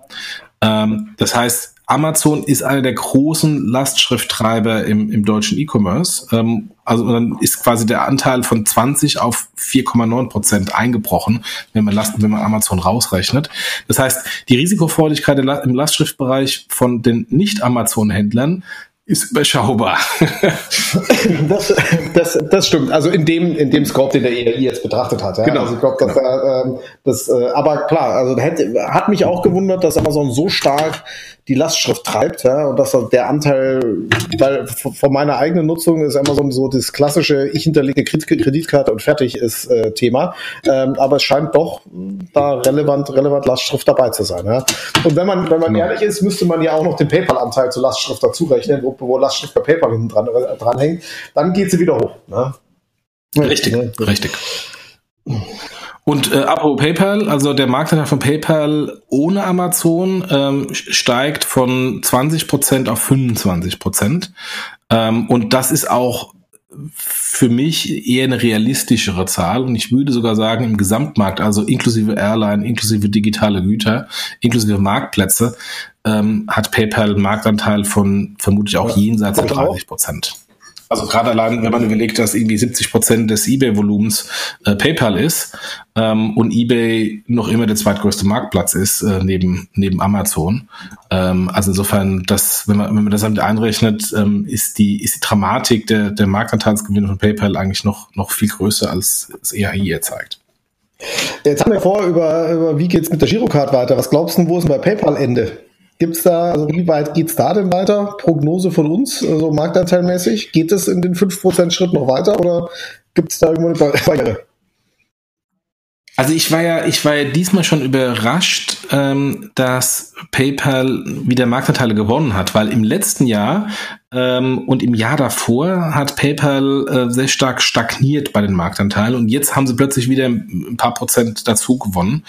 Speaker 2: Ähm, das heißt, Amazon ist einer der großen Lastschrifttreiber im, im deutschen E-Commerce. Ähm, also dann ist quasi der Anteil von 20 auf 4,9 Prozent eingebrochen, wenn man, Last, wenn man Amazon rausrechnet. Das heißt, die Risikofreudigkeit im Lastschriftbereich von den Nicht-Amazon-Händlern ist überschaubar.
Speaker 3: das, das, das stimmt. Also in dem, in dem Scope, den der ERI jetzt betrachtet hat. Ja? Genau. Also ich glaube, dass genau. er, ähm, das, äh, aber klar, also hätte, hat mich auch gewundert, dass Amazon so stark die Lastschrift treibt, ja, und dass der Anteil, weil von meiner eigenen Nutzung ist Amazon so das klassische, ich hinterlege Kreditkarte und fertig ist äh, Thema. Ähm, aber es scheint doch da relevant, relevant Lastschrift dabei zu sein. Ja. Und wenn man, wenn man genau. ehrlich ist, müsste man ja auch noch den PayPal-Anteil zur Lastschrift dazu rechnen, wo, wo Lastschrift bei PayPal hinten dran, äh, hängt, dann geht sie wieder hoch. Ne?
Speaker 2: Richtig, ja. richtig. Und äh, apropos PayPal, also der Marktanteil von PayPal ohne Amazon ähm, steigt von 20% auf 25%. Ähm, und das ist auch für mich eher eine realistischere Zahl und ich würde sogar sagen im Gesamtmarkt, also inklusive Airline, inklusive digitale Güter, inklusive Marktplätze, ähm, hat PayPal einen Marktanteil von vermutlich auch jenseits der 30 Prozent. Also gerade allein, wenn man überlegt, dass irgendwie 70 Prozent des eBay-Volumens äh, PayPal ist ähm, und eBay noch immer der zweitgrößte Marktplatz ist äh, neben neben Amazon. Ähm, also insofern, dass wenn man wenn man das damit einrechnet, ähm, ist die ist die Dramatik der der Marktanteilsgewinne von PayPal eigentlich noch noch viel größer als das EAI hier zeigt.
Speaker 3: Jetzt haben wir vor über über wie geht's mit der Girocard weiter. Was glaubst du, wo ist bei PayPal Ende? Gibt's da, also wie weit geht's da denn weiter? Prognose von uns, also marktanteilmäßig? Geht es in den 5% Schritt noch weiter oder gibt's da irgendwo eine Barriere?
Speaker 2: Also ich war ja, ich war ja diesmal schon überrascht, ähm, dass PayPal wieder Marktanteile gewonnen hat, weil im letzten Jahr ähm, und im Jahr davor hat PayPal äh, sehr stark stagniert bei den Marktanteilen und jetzt haben sie plötzlich wieder ein paar Prozent dazu gewonnen.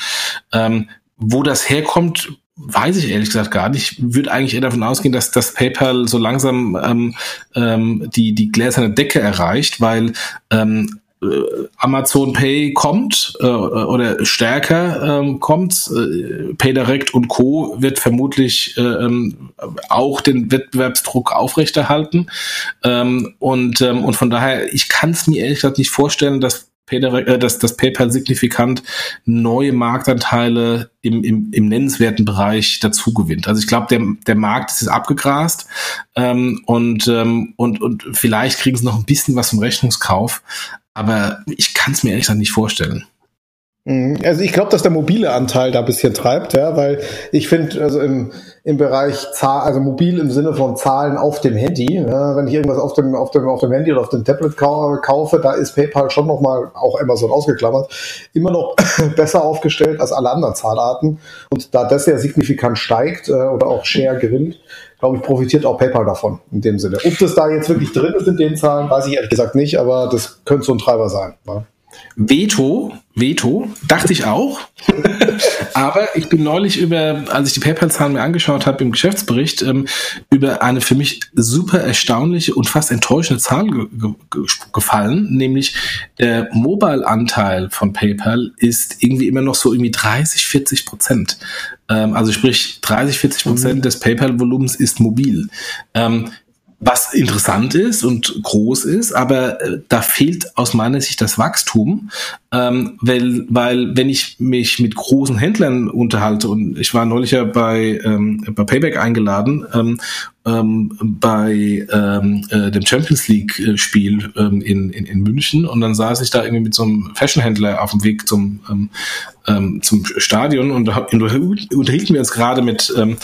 Speaker 2: Ähm, wo das herkommt, weiß ich ehrlich gesagt gar nicht. Ich würde eigentlich eher davon ausgehen, dass das PayPal so langsam ähm, ähm, die, die gläserne Decke erreicht, weil ähm, äh, Amazon Pay kommt äh, oder stärker ähm, kommt, äh, PayDirect und Co. wird vermutlich äh, ähm, auch den Wettbewerbsdruck aufrechterhalten ähm, und ähm, und von daher ich kann es mir ehrlich gesagt nicht vorstellen, dass äh, dass das PayPal signifikant neue Marktanteile im, im, im nennenswerten Bereich dazu gewinnt. Also ich glaube, der, der Markt ist abgegrast ähm, und, ähm, und, und vielleicht kriegen sie noch ein bisschen was vom Rechnungskauf, aber ich kann es mir ehrlich gesagt nicht vorstellen.
Speaker 3: Mhm. Also ich glaube, dass der mobile Anteil da ein bisschen treibt, ja, weil ich finde, also im, im Bereich Zahl, also mobil im Sinne von Zahlen auf dem Handy, ja, wenn ich irgendwas auf dem, auf dem, auf dem Handy oder auf dem Tablet kaufe, da ist PayPal schon nochmal, auch Amazon ausgeklammert, immer noch besser aufgestellt als alle anderen Zahlarten. Und da das ja signifikant steigt äh, oder auch Share gewinnt, glaube ich, profitiert auch PayPal davon in dem Sinne. Ob das da jetzt wirklich drin ist in den Zahlen, weiß ich ehrlich gesagt nicht, aber das könnte so ein Treiber sein. Ja.
Speaker 2: Veto, Veto, dachte ich auch. Aber ich bin neulich über, als ich die PayPal-Zahlen mir angeschaut habe im Geschäftsbericht, ähm, über eine für mich super erstaunliche und fast enttäuschende Zahl ge ge gefallen, nämlich der Mobile-Anteil von PayPal ist irgendwie immer noch so irgendwie 30, 40 Prozent. Ähm, also sprich 30, 40 Prozent mhm. des PayPal-Volumens ist mobil. Ähm, was interessant ist und groß ist, aber äh, da fehlt aus meiner Sicht das Wachstum, ähm, weil, weil wenn ich mich mit großen Händlern unterhalte und ich war neulich ja bei, ähm, bei Payback eingeladen ähm, ähm, bei ähm, äh, dem Champions League äh, ähm, in, in, in München und dann saß ich da irgendwie mit so einem Fashionhändler auf dem Weg zum ähm, ähm, zum Stadion und unterhielten wir uns gerade mit ähm,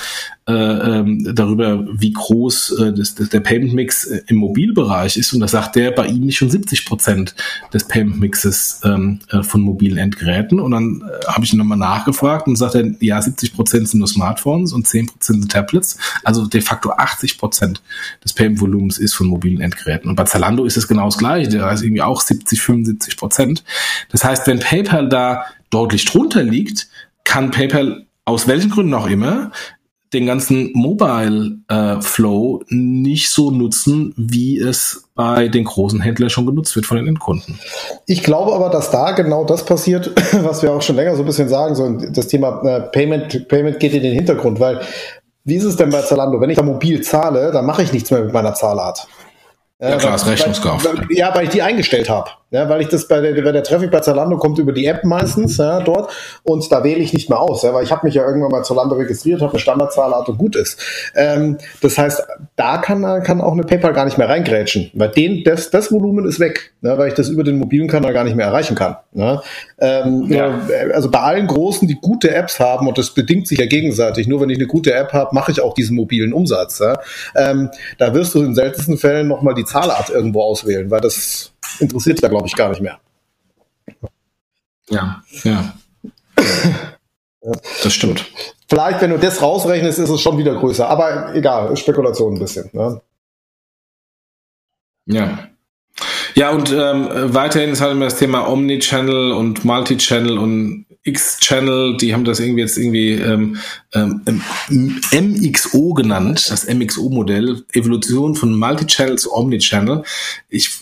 Speaker 2: äh, ähm, darüber, wie groß äh, das, das, der Payment Mix äh, im Mobilbereich ist. Und da sagt der, bei ihm nicht schon 70 Prozent des Payment Mixes ähm, äh, von mobilen Endgeräten. Und dann äh, habe ich ihn nochmal nachgefragt und sagt er, ja, 70 Prozent sind nur Smartphones und 10 Prozent sind Tablets. Also de facto 80 Prozent des Payment-Volumens ist von mobilen Endgeräten. Und bei Zalando ist es genau das Gleiche. Der ist irgendwie auch 70, 75 Prozent. Das heißt, wenn PayPal da deutlich drunter liegt, kann PayPal aus welchen Gründen auch immer den ganzen Mobile äh, Flow nicht so nutzen, wie es bei den großen Händlern schon genutzt wird von den Endkunden.
Speaker 3: Ich glaube aber, dass da genau das passiert, was wir auch schon länger so ein bisschen sagen, so das Thema äh, Payment, Payment geht in den Hintergrund, weil wie ist es denn bei Zalando? Wenn ich da mobil zahle, dann mache ich nichts mehr mit meiner Zahlart.
Speaker 2: Ja, klar, ist Rechnungskauf.
Speaker 3: Ja, weil ich die eingestellt habe. Ja, weil ich das bei der, bei der Traffic bei Zalando kommt über die App meistens ja, dort und da wähle ich nicht mehr aus, ja, weil ich habe mich ja irgendwann mal Zalando registriert, habe eine Standardzahlart und gut ist. Ähm, das heißt, da kann, kann auch eine PayPal gar nicht mehr reingrätschen, weil den, das, das Volumen ist weg, ja, weil ich das über den mobilen Kanal gar nicht mehr erreichen kann. Ja. Ähm, ja. Also bei allen Großen, die gute Apps haben und das bedingt sich ja gegenseitig, nur wenn ich eine gute App habe, mache ich auch diesen mobilen Umsatz. Ja. Ähm, da wirst du in seltensten Fällen nochmal die Zahlart irgendwo auswählen, weil das interessiert da, glaube ich, gar nicht mehr.
Speaker 2: Ja, ja. Das stimmt.
Speaker 3: Vielleicht, wenn du das rausrechnest, ist es schon wieder größer. Aber egal, Spekulation ein bisschen. Ne?
Speaker 2: Ja. Ja, und ähm, weiterhin ist halt immer das Thema Omnichannel und Multichannel und X-Channel, die haben das irgendwie jetzt irgendwie ähm, ähm, MXO genannt, das MXO-Modell, Evolution von Multichannel zu Omnichannel. Ich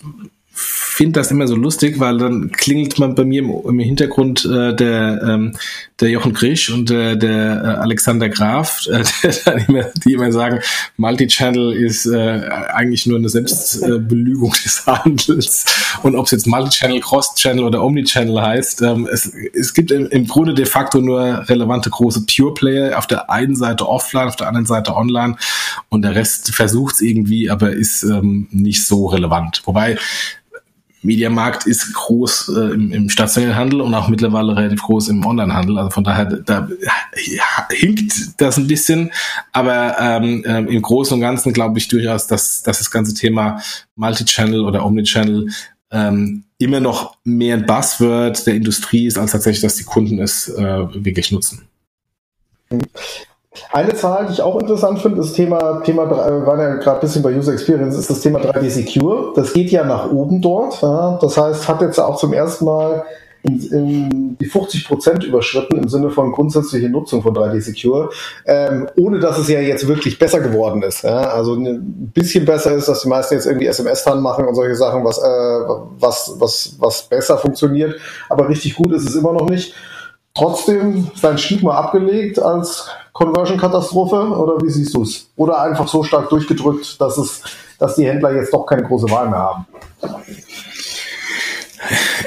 Speaker 2: finde das immer so lustig, weil dann klingelt man bei mir im, im Hintergrund äh, der, ähm, der Jochen Grisch und äh, der äh, Alexander Graf, äh, der immer, die immer sagen, Multichannel ist äh, eigentlich nur eine Selbstbelügung äh, des Handels. Und ob es jetzt Multichannel, Cross-Channel oder Omnichannel heißt, ähm, es, es gibt im, im Grunde de facto nur relevante große Pure-Player, auf der einen Seite offline, auf der anderen Seite online und der Rest versucht es irgendwie, aber ist ähm, nicht so relevant. Wobei Mediamarkt ist groß äh, im, im stationären Handel und auch mittlerweile relativ groß im Onlinehandel. Also von daher, da ja, hinkt das ein bisschen. Aber ähm, äh, im Großen und Ganzen glaube ich durchaus, dass, dass das ganze Thema Multichannel oder Omnichannel ähm, immer noch mehr ein Buzzword der Industrie ist, als tatsächlich, dass die Kunden es äh, wirklich nutzen.
Speaker 3: Eine Zahl, die ich auch interessant finde, ist das Thema, Thema wir waren ja gerade ein bisschen bei User Experience, ist das Thema 3D Secure. Das geht ja nach oben dort. Ja. Das heißt, hat jetzt auch zum ersten Mal in, in die 50 Prozent überschritten im Sinne von grundsätzlicher Nutzung von 3D Secure, ähm, ohne dass es ja jetzt wirklich besser geworden ist. Ja. Also ein bisschen besser ist, dass die meisten jetzt irgendwie SMS-TAN machen und solche Sachen, was, äh, was, was, was besser funktioniert. Aber richtig gut ist es immer noch nicht. Trotzdem sein Stigma abgelegt als Conversion-Katastrophe oder wie siehst du es? Oder einfach so stark durchgedrückt, dass es, dass die Händler jetzt doch keine große Wahl mehr haben?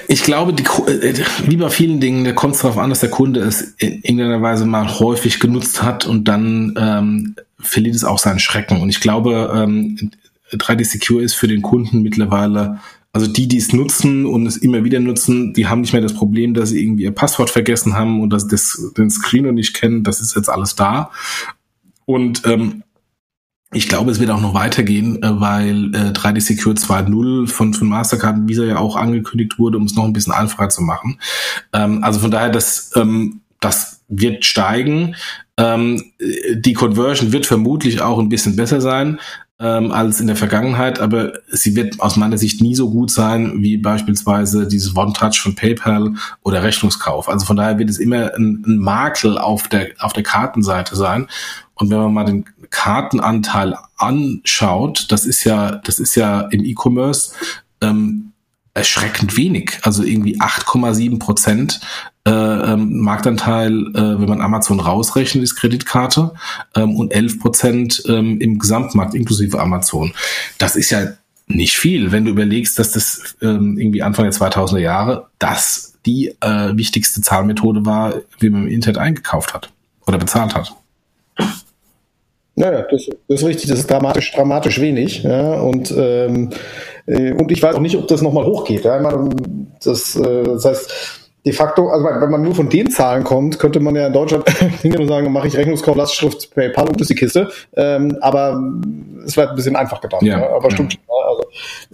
Speaker 2: Ich glaube, die, äh, wie bei vielen Dingen, da kommt es darauf an, dass der Kunde es in irgendeiner Weise mal häufig genutzt hat und dann ähm, verliert es auch seinen Schrecken. Und ich glaube, ähm, 3D Secure ist für den Kunden mittlerweile also die, die es nutzen und es immer wieder nutzen, die haben nicht mehr das Problem, dass sie irgendwie ihr Passwort vergessen haben und dass das, den Screen noch nicht kennen. Das ist jetzt alles da. Und ähm, ich glaube, es wird auch noch weitergehen, äh, weil äh, 3D Secure 2.0 von, von Mastercard und Visa ja auch angekündigt wurde, um es noch ein bisschen einfacher zu machen. Ähm, also von daher, das, ähm, das wird steigen. Ähm, die Conversion wird vermutlich auch ein bisschen besser sein ähm, als in der Vergangenheit, aber sie wird aus meiner Sicht nie so gut sein wie beispielsweise dieses One-Touch von PayPal oder Rechnungskauf. Also von daher wird es immer ein, ein Makel auf der, auf der Kartenseite sein. Und wenn man mal den Kartenanteil anschaut, das ist ja, das ist ja im E-Commerce ähm, erschreckend wenig. Also irgendwie 8,7 Prozent äh, ähm, Marktanteil, äh, wenn man Amazon rausrechnet, ist Kreditkarte ähm, und 11 Prozent ähm, im Gesamtmarkt inklusive Amazon. Das ist ja nicht viel, wenn du überlegst, dass das ähm, irgendwie Anfang der 2000er Jahre das die äh, wichtigste Zahlmethode war, wie man im Internet eingekauft hat oder bezahlt hat.
Speaker 3: Naja, das, das ist richtig, das ist dramatisch, dramatisch wenig. Ja, und, ähm, äh, und ich weiß auch nicht, ob das nochmal hochgeht. Ja. Das, äh, das heißt, de facto, also wenn man nur von den Zahlen kommt, könnte man ja in Deutschland hingehen und sagen, mache ich Rechnungskauf, Lastschrift, PayPal und ist die Kiste. Ähm, aber es wird ein bisschen einfach getan. Ja, ja. Aber ja. stimmt. Also,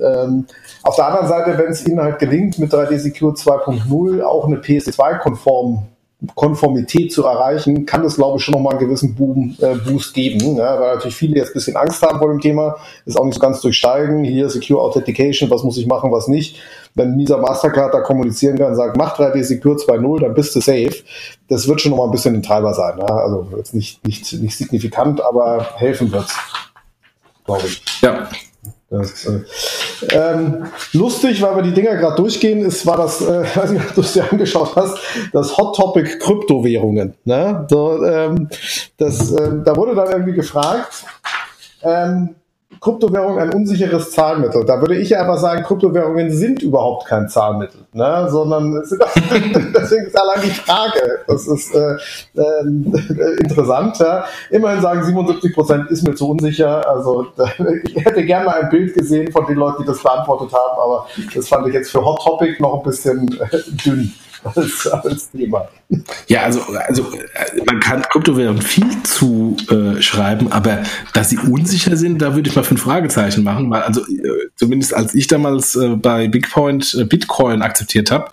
Speaker 3: ähm, auf der anderen Seite, wenn es Ihnen halt gelingt, mit 3D Secure 2.0 auch eine PS2-konform Konformität zu erreichen, kann es, glaube ich, schon nochmal einen gewissen Boom, äh, Boost geben, ja, weil natürlich viele jetzt ein bisschen Angst haben vor dem Thema, ist auch nicht so ganz durchsteigen, hier Secure Authentication, was muss ich machen, was nicht. Wenn dieser Mastercard da kommunizieren kann und sagt, mach 3D Secure 2.0, dann bist du safe. Das wird schon nochmal ein bisschen ein Treiber sein. Ja? Also jetzt nicht, nicht, nicht signifikant, aber helfen wird's, glaube ich.
Speaker 2: Ja,
Speaker 3: das, äh, ähm, lustig, weil wir die Dinger gerade durchgehen, ist, war das, äh, weiß nicht, ob du es dir angeschaut hast, das Hot Topic Kryptowährungen. Ne? So, ähm, das, äh, da wurde dann irgendwie gefragt, ähm, Kryptowährung ein unsicheres Zahlmittel. Da würde ich ja aber sagen, Kryptowährungen sind überhaupt kein Zahlmittel, ne? sondern es sind auch, deswegen ist allein die Frage. Das ist äh, äh, interessant. Ja? Immerhin sagen 77 Prozent ist mir zu unsicher. Also ich hätte gerne mal ein Bild gesehen von den Leuten, die das beantwortet haben, aber das fand ich jetzt für Hot Topic noch ein bisschen äh, dünn als, als Thema.
Speaker 2: Ja, also, also man kann Kryptowährungen viel zu äh, schreiben, aber dass sie unsicher sind, da würde ich mal fünf Fragezeichen machen, weil also äh, zumindest als ich damals äh, bei Bigpoint äh, Bitcoin akzeptiert habe,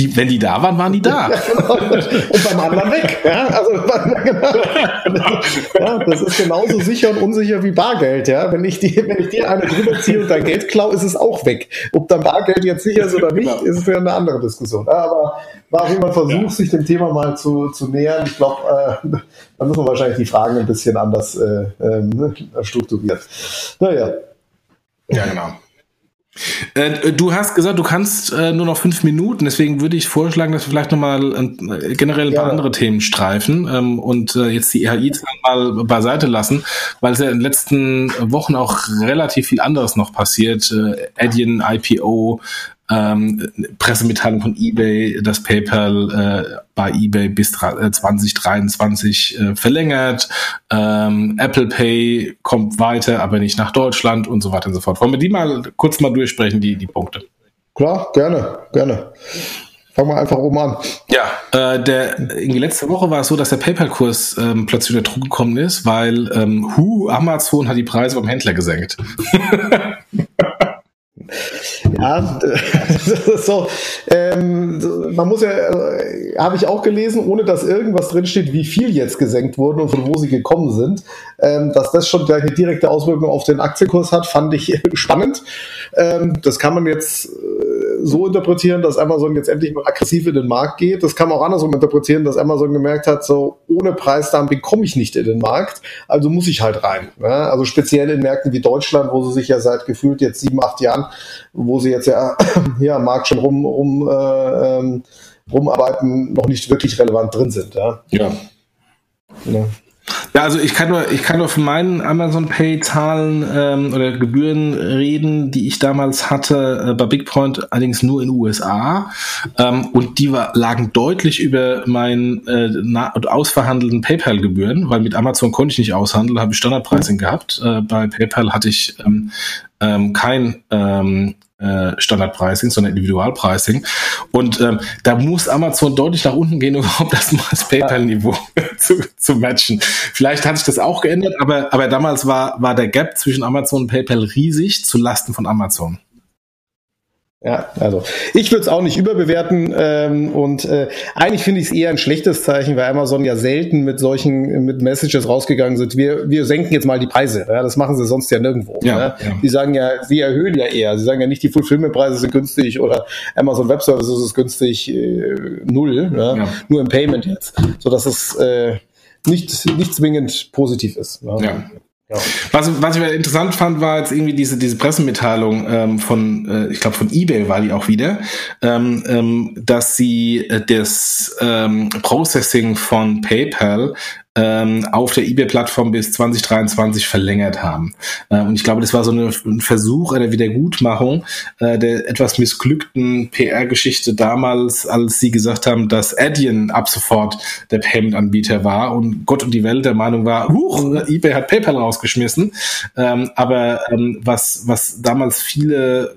Speaker 2: die, wenn die da waren, waren die da.
Speaker 3: Und beim anderen weg. Ja, also, genau. ja, das ist genauso sicher und unsicher wie Bargeld. Ja, wenn ich, die, wenn ich dir eine drüber ziehe und dein Geld klaue, ist es auch weg. Ob dann Bargeld jetzt sicher ist oder nicht, genau. ist ja eine andere Diskussion. Aber war auch immer Versuch, ja. sich dem Thema mal zu, zu nähern. Ich glaube, äh, da müssen wir wahrscheinlich die Fragen ein bisschen anders äh, äh, strukturiert. Naja.
Speaker 2: Ja, genau. Äh, du hast gesagt, du kannst äh, nur noch fünf Minuten, deswegen würde ich vorschlagen, dass wir vielleicht nochmal äh, generell ein paar ja. andere Themen streifen ähm, und äh, jetzt die EHI-Zahlen mal beiseite lassen, weil es ja in den letzten Wochen auch relativ viel anderes noch passiert. Äh, Adyen, IPO, ähm, Pressemitteilung von eBay, dass PayPal äh, bei eBay bis 2023 äh, äh, verlängert, ähm, Apple Pay kommt weiter, aber nicht nach Deutschland und so weiter und so fort. Wollen wir die mal kurz mal durchsprechen, die, die Punkte?
Speaker 3: Klar, gerne, gerne. Fangen wir einfach oben an.
Speaker 2: Ja, äh, der, irgendwie letzte Woche war es so, dass der PayPal-Kurs ähm, plötzlich unter Druck gekommen ist, weil ähm, Hu, Amazon hat die Preise beim Händler gesenkt.
Speaker 3: Ja, so. Ähm, man muss ja, äh, habe ich auch gelesen, ohne dass irgendwas drinsteht, wie viel jetzt gesenkt wurden und von wo sie gekommen sind. Ähm, dass das schon gleich eine direkte Auswirkung auf den Aktienkurs hat, fand ich spannend. Ähm, das kann man jetzt äh, so interpretieren, dass Amazon jetzt endlich mal aggressiv in den Markt geht. Das kann man auch andersrum interpretieren, dass Amazon gemerkt hat, so ohne Preisdumping komme ich nicht in den Markt, also muss ich halt rein. Ja? Also speziell in Märkten wie Deutschland, wo sie sich ja seit gefühlt jetzt sieben, acht Jahren, wo sie jetzt ja hier am Markt schon rum, rum äh, ähm, rumarbeiten, noch nicht wirklich relevant drin sind. Ja.
Speaker 2: ja. ja. Ja, also ich kann nur, ich kann nur von meinen Amazon Pay Zahlen ähm, oder Gebühren reden, die ich damals hatte äh, bei Bigpoint, allerdings nur in USA. Ähm, und die war, lagen deutlich über meinen äh, ausverhandelten PayPal-Gebühren, weil mit Amazon konnte ich nicht aushandeln, habe ich Standardpricing gehabt. Äh, bei PayPal hatte ich ähm, ähm, kein ähm, äh, Standardpricing, sondern Individualpricing. Und ähm, da muss Amazon deutlich nach unten gehen, überhaupt das, das PayPal-Niveau zu, zu matchen. Vielleicht hat sich das auch geändert, aber, aber damals war, war der Gap zwischen Amazon und PayPal riesig zu Lasten von Amazon.
Speaker 3: Ja, also ich würde es auch nicht überbewerten ähm, und äh, eigentlich finde ich es eher ein schlechtes Zeichen, weil Amazon ja selten mit solchen mit Messages rausgegangen sind. Wir, wir senken jetzt mal die Preise. Ja, das machen sie sonst ja nirgendwo. Ja, ne? ja. Die sagen ja, sie erhöhen ja eher. Sie sagen ja nicht, die Fulfillment-Preise sind günstig oder Amazon Web Services ist günstig äh, null, ja? ja? nur im Payment jetzt, so dass es äh, nicht nicht zwingend positiv ist.
Speaker 2: Ja. ja. Ja. Was, was ich interessant fand, war jetzt irgendwie diese, diese Pressemitteilung ähm, von, äh, ich glaube von eBay war die auch wieder, ähm, ähm, dass sie äh, das ähm, Processing von PayPal ähm, auf der eBay-Plattform bis 2023 verlängert haben. Äh, und ich glaube, das war so eine, ein Versuch einer Wiedergutmachung äh, der etwas missglückten PR-Geschichte damals, als sie gesagt haben, dass Adyen ab sofort der Payment-Anbieter war und Gott und die Welt der Meinung war, huch, eBay hat PayPal rausgeschmissen. Ähm, aber ähm, was, was damals viele,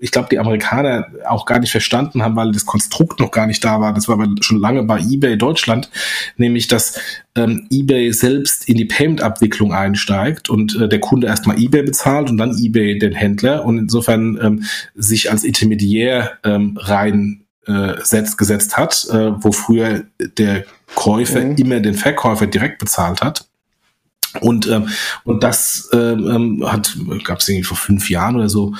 Speaker 2: ich glaube, die Amerikaner auch gar nicht verstanden haben, weil das Konstrukt noch gar nicht da war, das war aber schon lange bei eBay Deutschland, nämlich dass ähm, eBay selbst in die Payment-Abwicklung einsteigt und äh, der Kunde erstmal eBay bezahlt und dann eBay den Händler und insofern ähm, sich als Intermediär ähm, rein äh, setzt, gesetzt hat, äh, wo früher der Käufer mhm. immer den Verkäufer direkt bezahlt hat. Und, ähm, und das ähm, ähm hat gab es irgendwie vor fünf Jahren oder so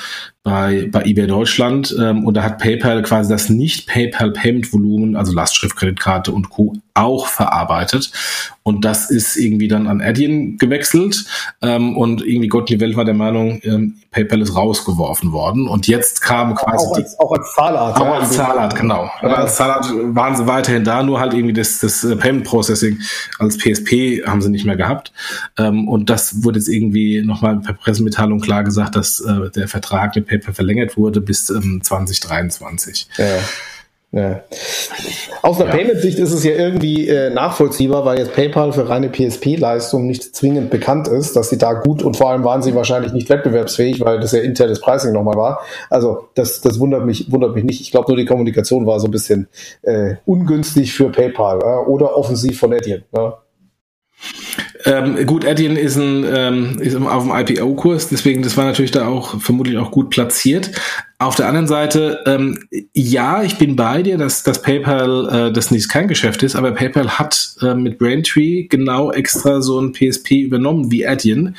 Speaker 2: bei, bei eBay Deutschland ähm, und da hat PayPal quasi das nicht PayPal Payment Volumen, also Lastschrift, Kreditkarte und Co auch verarbeitet. Und das ist irgendwie dann an Adyen gewechselt. Ähm, und irgendwie Gott die Welt war der Meinung, ähm, PayPal ist rausgeworfen worden. Und jetzt kam quasi.
Speaker 3: Auch als, auch als Zahlart.
Speaker 2: Auch ja, als Zahlart, genau. Ja. Aber als Zahlart waren sie weiterhin da, nur halt irgendwie das, das äh, Payment Processing als PSP haben sie nicht mehr gehabt. Ähm, und das wurde jetzt irgendwie nochmal per Pressemitteilung klar gesagt, dass äh, der Vertrag mit PayPal verlängert wurde bis ähm, 2023. Ja.
Speaker 3: Ja. Aus einer ja. Payment-Sicht ist es ja irgendwie äh, nachvollziehbar, weil jetzt PayPal für reine PSP-Leistung nicht zwingend bekannt ist, dass sie da gut und vor allem waren sie wahrscheinlich nicht wettbewerbsfähig, weil das ja internes Pricing nochmal war. Also das, das wundert mich wundert mich nicht. Ich glaube nur die Kommunikation war so ein bisschen äh, ungünstig für PayPal äh, oder offensiv von Adyen. Ja.
Speaker 2: Ähm, gut, Adyen ist, ein, ähm, ist auf dem IPO-Kurs, deswegen das war natürlich da auch vermutlich auch gut platziert. Auf der anderen Seite, ähm, ja, ich bin bei dir, dass, dass PayPal äh, das nicht kein Geschäft ist, aber PayPal hat äh, mit Braintree genau extra so ein PSP übernommen wie Adyen.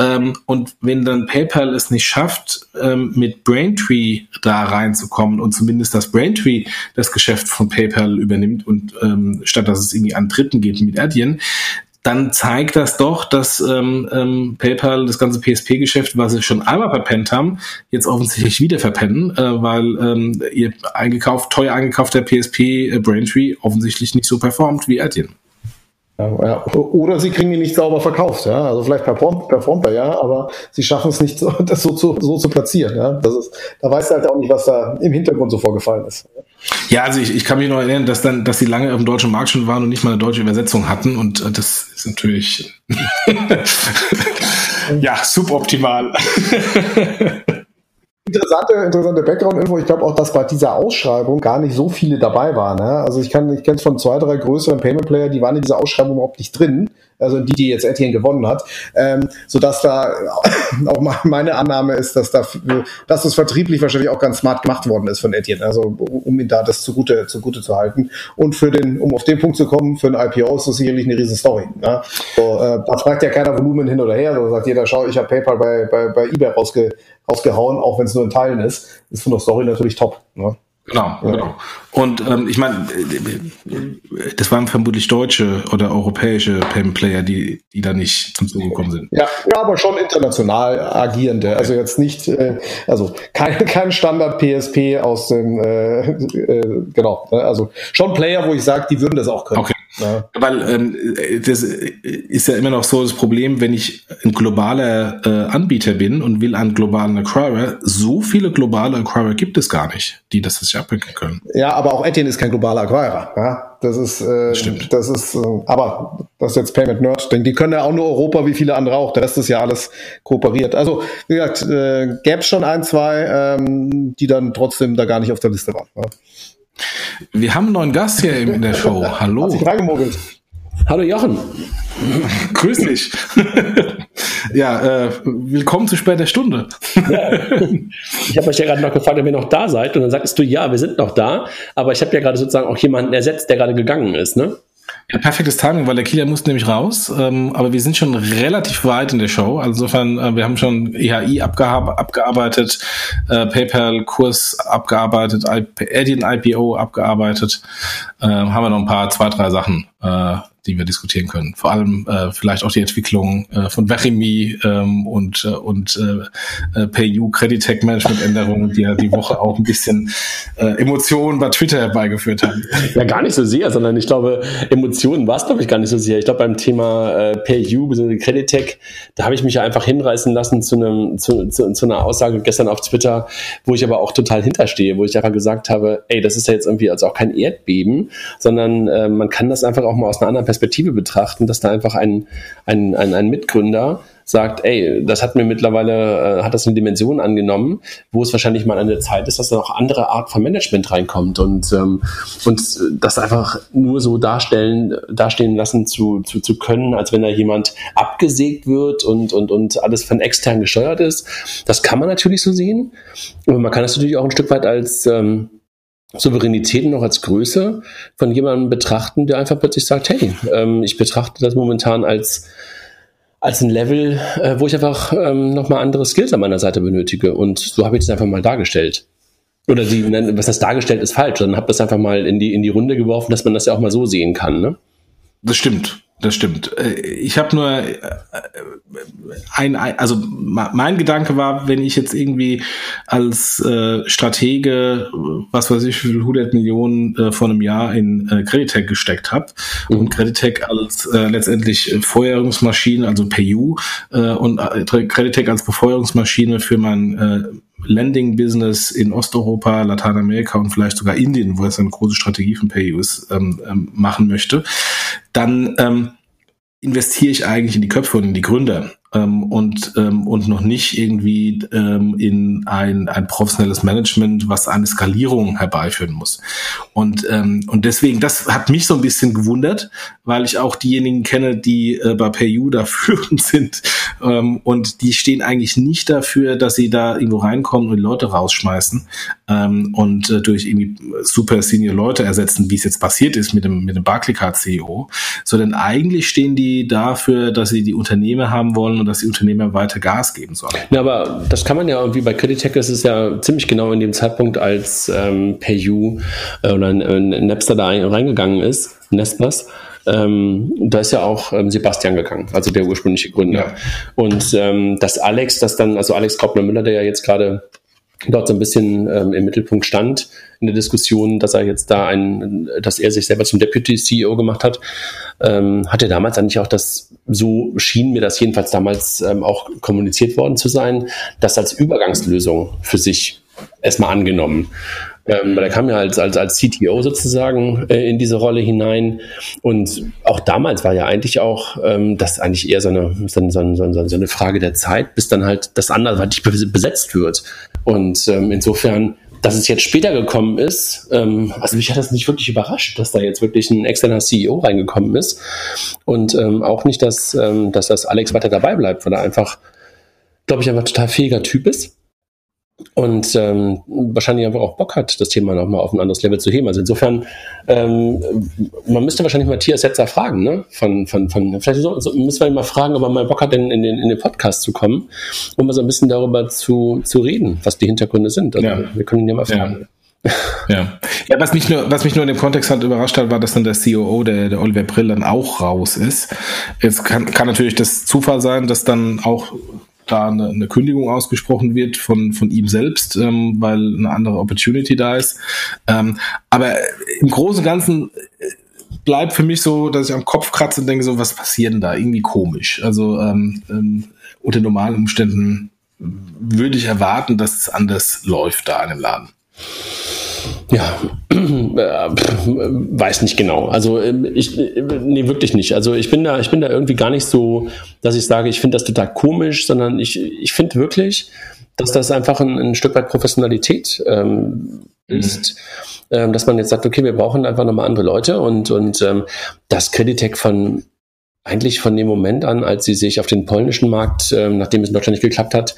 Speaker 2: Ähm, und wenn dann PayPal es nicht schafft, ähm, mit Braintree da reinzukommen und zumindest das Braintree das Geschäft von PayPal übernimmt und ähm, statt dass es irgendwie an Dritten geht mit Adyen, dann zeigt das doch, dass ähm, ähm, PayPal das ganze PSP-Geschäft, was sie schon einmal verpennt haben, jetzt offensichtlich wieder verpennen, äh, weil ähm, ihr eingekauft, teuer eingekaufter PSP äh, Braintree offensichtlich nicht so performt wie Adyen.
Speaker 3: Ja, oder sie kriegen ihn nicht sauber verkauft, ja. Also vielleicht performt, performt er ja, aber sie schaffen es nicht, so, das so zu, so zu platzieren. Ja. Das ist, da weißt du halt auch nicht, was da im Hintergrund so vorgefallen ist.
Speaker 2: Ja, also ich, ich kann mich noch erinnern, dass dann, dass sie lange dem deutschen Markt schon waren und nicht mal eine deutsche Übersetzung hatten. Und äh, das ist natürlich ja suboptimal.
Speaker 3: Interessante, interessante Background-Info. Ich glaube auch, dass bei dieser Ausschreibung gar nicht so viele dabei waren. Ne? Also ich kann, ich kenne es von zwei, drei größeren Payment-Player, die waren in dieser Ausschreibung überhaupt nicht drin. Also die, die jetzt Etienne gewonnen hat. Ähm, sodass da auch meine Annahme ist, dass da, dass das vertrieblich wahrscheinlich auch ganz smart gemacht worden ist von Etienne. Also um ihn da das zugute, zugute zu halten. Und für den, um auf den Punkt zu kommen, für ein IPO ist das sicherlich eine riesen Story. Ne? So, äh, da fragt ja keiner Volumen hin oder her, sondern sagt jeder, schau, ich habe PayPal bei, bei, bei eBay rausge, rausgehauen, auch wenn es nur in Teilen ist, ist von der Story natürlich top. Ne?
Speaker 2: Genau, ja. genau. Und ähm, ich meine, das waren vermutlich deutsche oder europäische Payment Player, die, die da nicht zum Zuge gekommen sind.
Speaker 3: Ja, ja, aber schon international agierende. Also jetzt nicht, äh, also kein, kein Standard PSP aus dem, äh, äh, genau. Ne? Also schon Player, wo ich sage, die würden das auch können.
Speaker 2: Okay. Ja. Weil ähm, das ist ja immer noch so das Problem, wenn ich ein globaler äh, Anbieter bin und will einen globalen Acquirer, so viele globale Acquirer gibt es gar nicht, die das sich abwickeln können.
Speaker 3: Ja, aber auch Etienne ist kein globaler Acquirer. Ja? Das ist, äh, Stimmt. das ist, äh, aber das ist jetzt Payment Nerd Ding. Die können ja auch nur Europa wie viele andere auch. Der Rest ist ja alles kooperiert. Also wie gesagt, äh, gäbe es schon ein, zwei, ähm, die dann trotzdem da gar nicht auf der Liste waren. Ja?
Speaker 2: Wir haben einen neuen Gast hier in der Show. Hallo. Hat sich reingemogelt.
Speaker 4: Hallo Jochen.
Speaker 2: Grüß dich. ja, äh, willkommen zu später Stunde.
Speaker 4: ja. Ich habe euch ja gerade noch gefragt, ob ihr noch da seid. Und dann sagst du, ja, wir sind noch da. Aber ich habe ja gerade sozusagen auch jemanden ersetzt, der gerade gegangen ist, ne?
Speaker 2: Ja, perfektes Timing, weil der Kieler musste nämlich raus. Ähm, aber wir sind schon relativ weit in der Show. Also insofern, äh, wir haben schon EHI abgearbeitet, äh, PayPal-Kurs abgearbeitet, Adyen IPO abgearbeitet. Äh, haben wir noch ein paar, zwei, drei Sachen äh, die wir diskutieren können. Vor allem äh, vielleicht auch die Entwicklung äh, von Verimi ähm, und, äh, und äh, äh PayU Credit Tech Management Änderungen, die ja die Woche auch ein bisschen äh, Emotionen bei Twitter herbeigeführt haben.
Speaker 4: Ja, gar nicht so sehr, sondern ich glaube, Emotionen war es, glaube ich, gar nicht so sehr. Ich glaube, beim Thema äh, PayU bzw. Credit Tech, da habe ich mich ja einfach hinreißen lassen zu, einem, zu, zu, zu einer Aussage gestern auf Twitter, wo ich aber auch total hinterstehe, wo ich einfach gesagt habe, ey, das ist ja jetzt irgendwie also auch kein Erdbeben, sondern äh, man kann das einfach auch mal aus einer anderen Perspektive betrachten, dass da einfach ein, ein, ein, ein Mitgründer sagt, ey, das hat mir mittlerweile, äh, hat das eine Dimension angenommen, wo es wahrscheinlich mal an der Zeit ist, dass da noch andere Art von Management reinkommt und, ähm, und das einfach nur so darstellen, dastehen lassen zu, zu, zu können, als wenn da jemand abgesägt wird und, und, und alles von extern gesteuert ist. Das kann man natürlich so sehen. Aber man kann das natürlich auch ein Stück weit als, ähm, Souveränität noch als Größe von jemandem betrachten, der einfach plötzlich sagt, hey, ähm, ich betrachte das momentan als als ein Level, äh, wo ich einfach ähm, nochmal andere Skills an meiner Seite benötige. Und so habe ich das einfach mal dargestellt. Oder die, was das dargestellt ist falsch, dann habe das einfach mal in die, in die Runde geworfen, dass man das ja auch mal so sehen kann. Ne?
Speaker 2: Das stimmt. Das stimmt. Äh, ich habe nur äh, ein, also mein Gedanke war, wenn ich jetzt irgendwie als äh, Stratege, was weiß ich, wie viel 100 Millionen äh, vor einem Jahr in äh, Creditec gesteckt habe mhm. und Creditec als äh, letztendlich Feuerungsmaschine, also PU äh, und äh, Creditec als Befeuerungsmaschine für mein Lending-Business in Osteuropa, Lateinamerika und vielleicht sogar Indien, wo es eine große Strategie von PayU ist, ähm, ähm, machen möchte, dann ähm, investiere ich eigentlich in die Köpfe und in die Gründer ähm, und, ähm, und noch nicht irgendwie ähm, in ein, ein professionelles Management, was eine Skalierung herbeiführen muss. Und, ähm, und deswegen, das hat mich so ein bisschen gewundert, weil ich auch diejenigen kenne, die äh, bei PayU da führend sind ähm, und die stehen eigentlich nicht dafür, dass sie da irgendwo reinkommen und Leute rausschmeißen ähm, und äh, durch irgendwie super senior Leute ersetzen, wie es jetzt passiert ist mit dem, mit dem Barclaycard CEO, sondern eigentlich stehen die dafür, dass sie die Unternehmer haben wollen und dass die Unternehmer weiter Gas geben sollen.
Speaker 4: Ja, aber das kann man ja irgendwie bei Creditech ist es ja ziemlich genau in dem Zeitpunkt, als ähm, PayU äh, oder äh, Napster da reingegangen ist, Nespers. Ähm, da ist ja auch ähm, Sebastian gegangen, also der ursprüngliche Gründer. Ja. Und ähm, dass Alex das dann, also Alex Kaupner-Müller, der ja jetzt gerade dort so ein bisschen ähm, im Mittelpunkt stand in der Diskussion, dass er jetzt da ein, dass er sich selber zum Deputy CEO gemacht hat, ähm, hat er damals eigentlich auch das, so schien mir das jedenfalls damals ähm, auch kommuniziert worden zu sein, das als Übergangslösung für sich erstmal angenommen. Ähm, weil er kam ja als, als, als CTO sozusagen äh, in diese Rolle hinein. Und auch damals war ja eigentlich auch ähm, das eigentlich eher so eine, so, so, so, so eine Frage der Zeit, bis dann halt das anderweitig besetzt wird. Und ähm, insofern dass es jetzt später gekommen ist, ähm, also mich hat das nicht wirklich überrascht, dass da jetzt wirklich ein externer CEO reingekommen ist. Und ähm, auch nicht, dass, ähm, dass das Alex weiter dabei bleibt, weil er einfach, glaube ich, einfach total fähiger Typ ist und ähm, wahrscheinlich einfach auch Bock hat, das Thema nochmal auf ein anderes Level zu heben. Also insofern, ähm, man müsste wahrscheinlich Matthias Setzer fragen, ne? Von, von, von, vielleicht so, so müssen wir ihn mal fragen, ob er mal Bock hat, in, in, den, in den Podcast zu kommen, um mal so ein bisschen darüber zu, zu reden, was die Hintergründe sind. Also ja. Wir können ihn ja mal fragen.
Speaker 2: Ja. ja. ja, was mich nur, was mich nur in dem Kontext halt überrascht hat, war, dass dann der COO, der, der Oliver Brill, dann auch raus ist. Jetzt kann, kann natürlich das Zufall sein, dass dann auch da eine, eine Kündigung ausgesprochen wird von, von ihm selbst, ähm, weil eine andere Opportunity da ist. Ähm, aber im Großen und Ganzen äh, bleibt für mich so, dass ich am Kopf kratze und denke so, was passiert denn da? Irgendwie komisch. Also ähm, ähm, unter normalen Umständen würde ich erwarten, dass es anders läuft da in dem Laden.
Speaker 4: Ja, äh, weiß nicht genau. Also ähm, ich, nee, wirklich nicht. Also ich bin da, ich bin da irgendwie gar nicht so, dass ich sage, ich finde das total komisch, sondern ich, ich finde wirklich, dass das einfach ein, ein Stück weit Professionalität ähm, mhm. ist. Ähm, dass man jetzt sagt, okay, wir brauchen einfach nochmal andere Leute und, und ähm, das Creditec von eigentlich von dem Moment an, als sie sich auf den polnischen Markt, ähm, nachdem es in Deutschland nicht geklappt hat,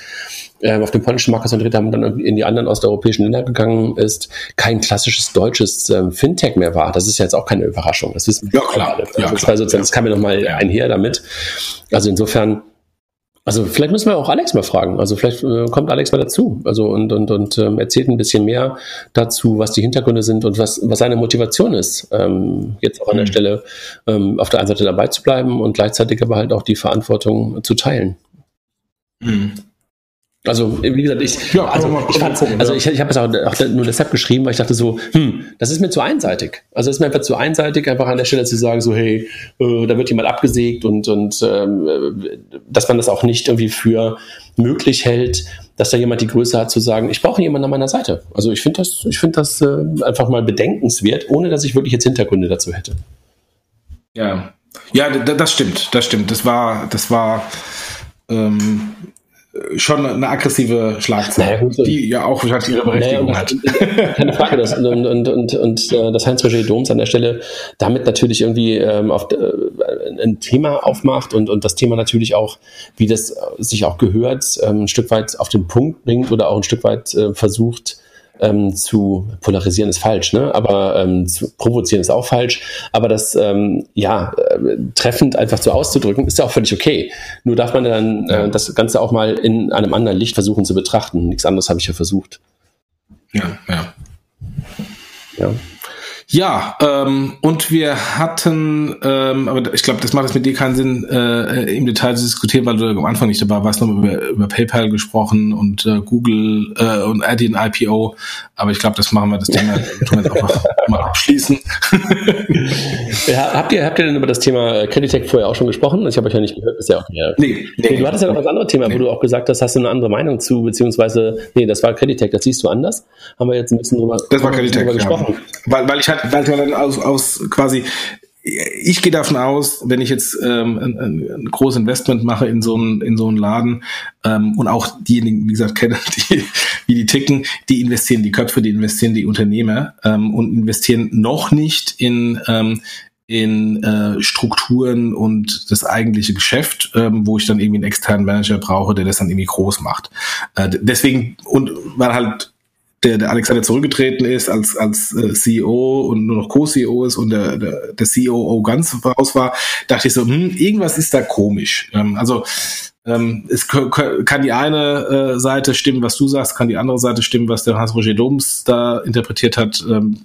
Speaker 4: auf den polnischen Markt konzentriert haben und dann in die anderen osteuropäischen Länder gegangen ist, kein klassisches deutsches ähm, Fintech mehr war. Das ist ja jetzt auch keine Überraschung. Das ist
Speaker 2: ja klar.
Speaker 4: Ja, das, klar. sozusagen, das kam mir nochmal ja. einher damit. Also insofern Also vielleicht müssen wir auch Alex mal fragen. Also vielleicht äh, kommt Alex mal dazu. Also und, und, und ähm, erzählt ein bisschen mehr dazu, was die Hintergründe sind und was, was seine Motivation ist, ähm, jetzt auch an der mhm. Stelle ähm, auf der einen Seite dabei zu bleiben und gleichzeitig aber halt auch die Verantwortung zu teilen. Mhm. Also, wie gesagt, ich, ja, also, ich, fand's, also ich, ich habe es auch, auch, nur deshalb geschrieben, weil ich dachte so, hm, das ist mir zu einseitig. Also es ist mir einfach zu einseitig, einfach an der Stelle zu sagen, so, hey, äh, da wird jemand abgesägt und, und ähm, äh, dass man das auch nicht irgendwie für möglich hält, dass da jemand die Größe hat zu sagen, ich brauche jemanden an meiner Seite. Also ich finde das, ich finde das äh, einfach mal bedenkenswert, ohne dass ich wirklich jetzt Hintergründe dazu hätte.
Speaker 2: Ja, ja, das stimmt, das stimmt. Das war, das war ähm, schon eine aggressive Schlagzeile, naja, die ja auch wahrscheinlich ihre Berechtigung naja, hat.
Speaker 4: Keine Frage. Das, und und, und, und äh, das Heinz-Roger Doms an der Stelle damit natürlich irgendwie ähm, auf, äh, ein Thema aufmacht und, und das Thema natürlich auch, wie das sich auch gehört, ähm, ein Stück weit auf den Punkt bringt oder auch ein Stück weit äh, versucht, ähm, zu polarisieren ist falsch, ne? aber ähm, zu provozieren ist auch falsch. Aber das ähm, ja äh, treffend einfach so auszudrücken, ist ja auch völlig okay. Nur darf man dann äh, das Ganze auch mal in einem anderen Licht versuchen zu betrachten. Nichts anderes habe ich ja versucht.
Speaker 2: Ja, ja. Ja. Ja, ähm, und wir hatten, ähm, aber ich glaube, das macht es mit dir keinen Sinn, äh, im Detail zu diskutieren, weil du am Anfang nicht dabei warst, noch über, über PayPal gesprochen und äh, Google äh, und Adyen IPO. Aber ich glaube, das machen wir das Thema tun wir jetzt auch mal abschließen.
Speaker 4: ja, habt ihr habt ihr denn über das Thema Creditech vorher auch schon gesprochen? Ich habe euch ja nicht gehört, ist ja auch. Nee, nee, du hattest ja noch das andere Thema, nee. wo du auch gesagt hast, hast du eine andere Meinung zu, beziehungsweise, nee, das war Creditech, das siehst du anders. Haben wir jetzt ein bisschen drüber,
Speaker 2: das war Creditech, drüber gesprochen. Ja. Weil, weil ich halt man dann aus, aus quasi ich gehe davon aus, wenn ich jetzt ähm, ein, ein, großes Investment mache in so einen in so einen Laden ähm, und auch diejenigen, wie gesagt, kennen, die, wie die ticken, die investieren die Köpfe, die investieren die Unternehmer ähm, und investieren noch nicht in ähm, in äh, Strukturen und das eigentliche Geschäft, ähm, wo ich dann irgendwie einen externen Manager brauche, der das dann irgendwie groß macht. Äh, deswegen und weil halt der, der Alexander zurückgetreten ist als, als äh, CEO und nur noch Co-CEO ist und der, der, der COO ganz raus war, dachte ich so, hm, irgendwas ist da komisch. Ähm, also ähm, es kann die eine äh, Seite stimmen, was du sagst, kann die andere Seite stimmen, was der Hans-Roger Doms da interpretiert hat. Ähm,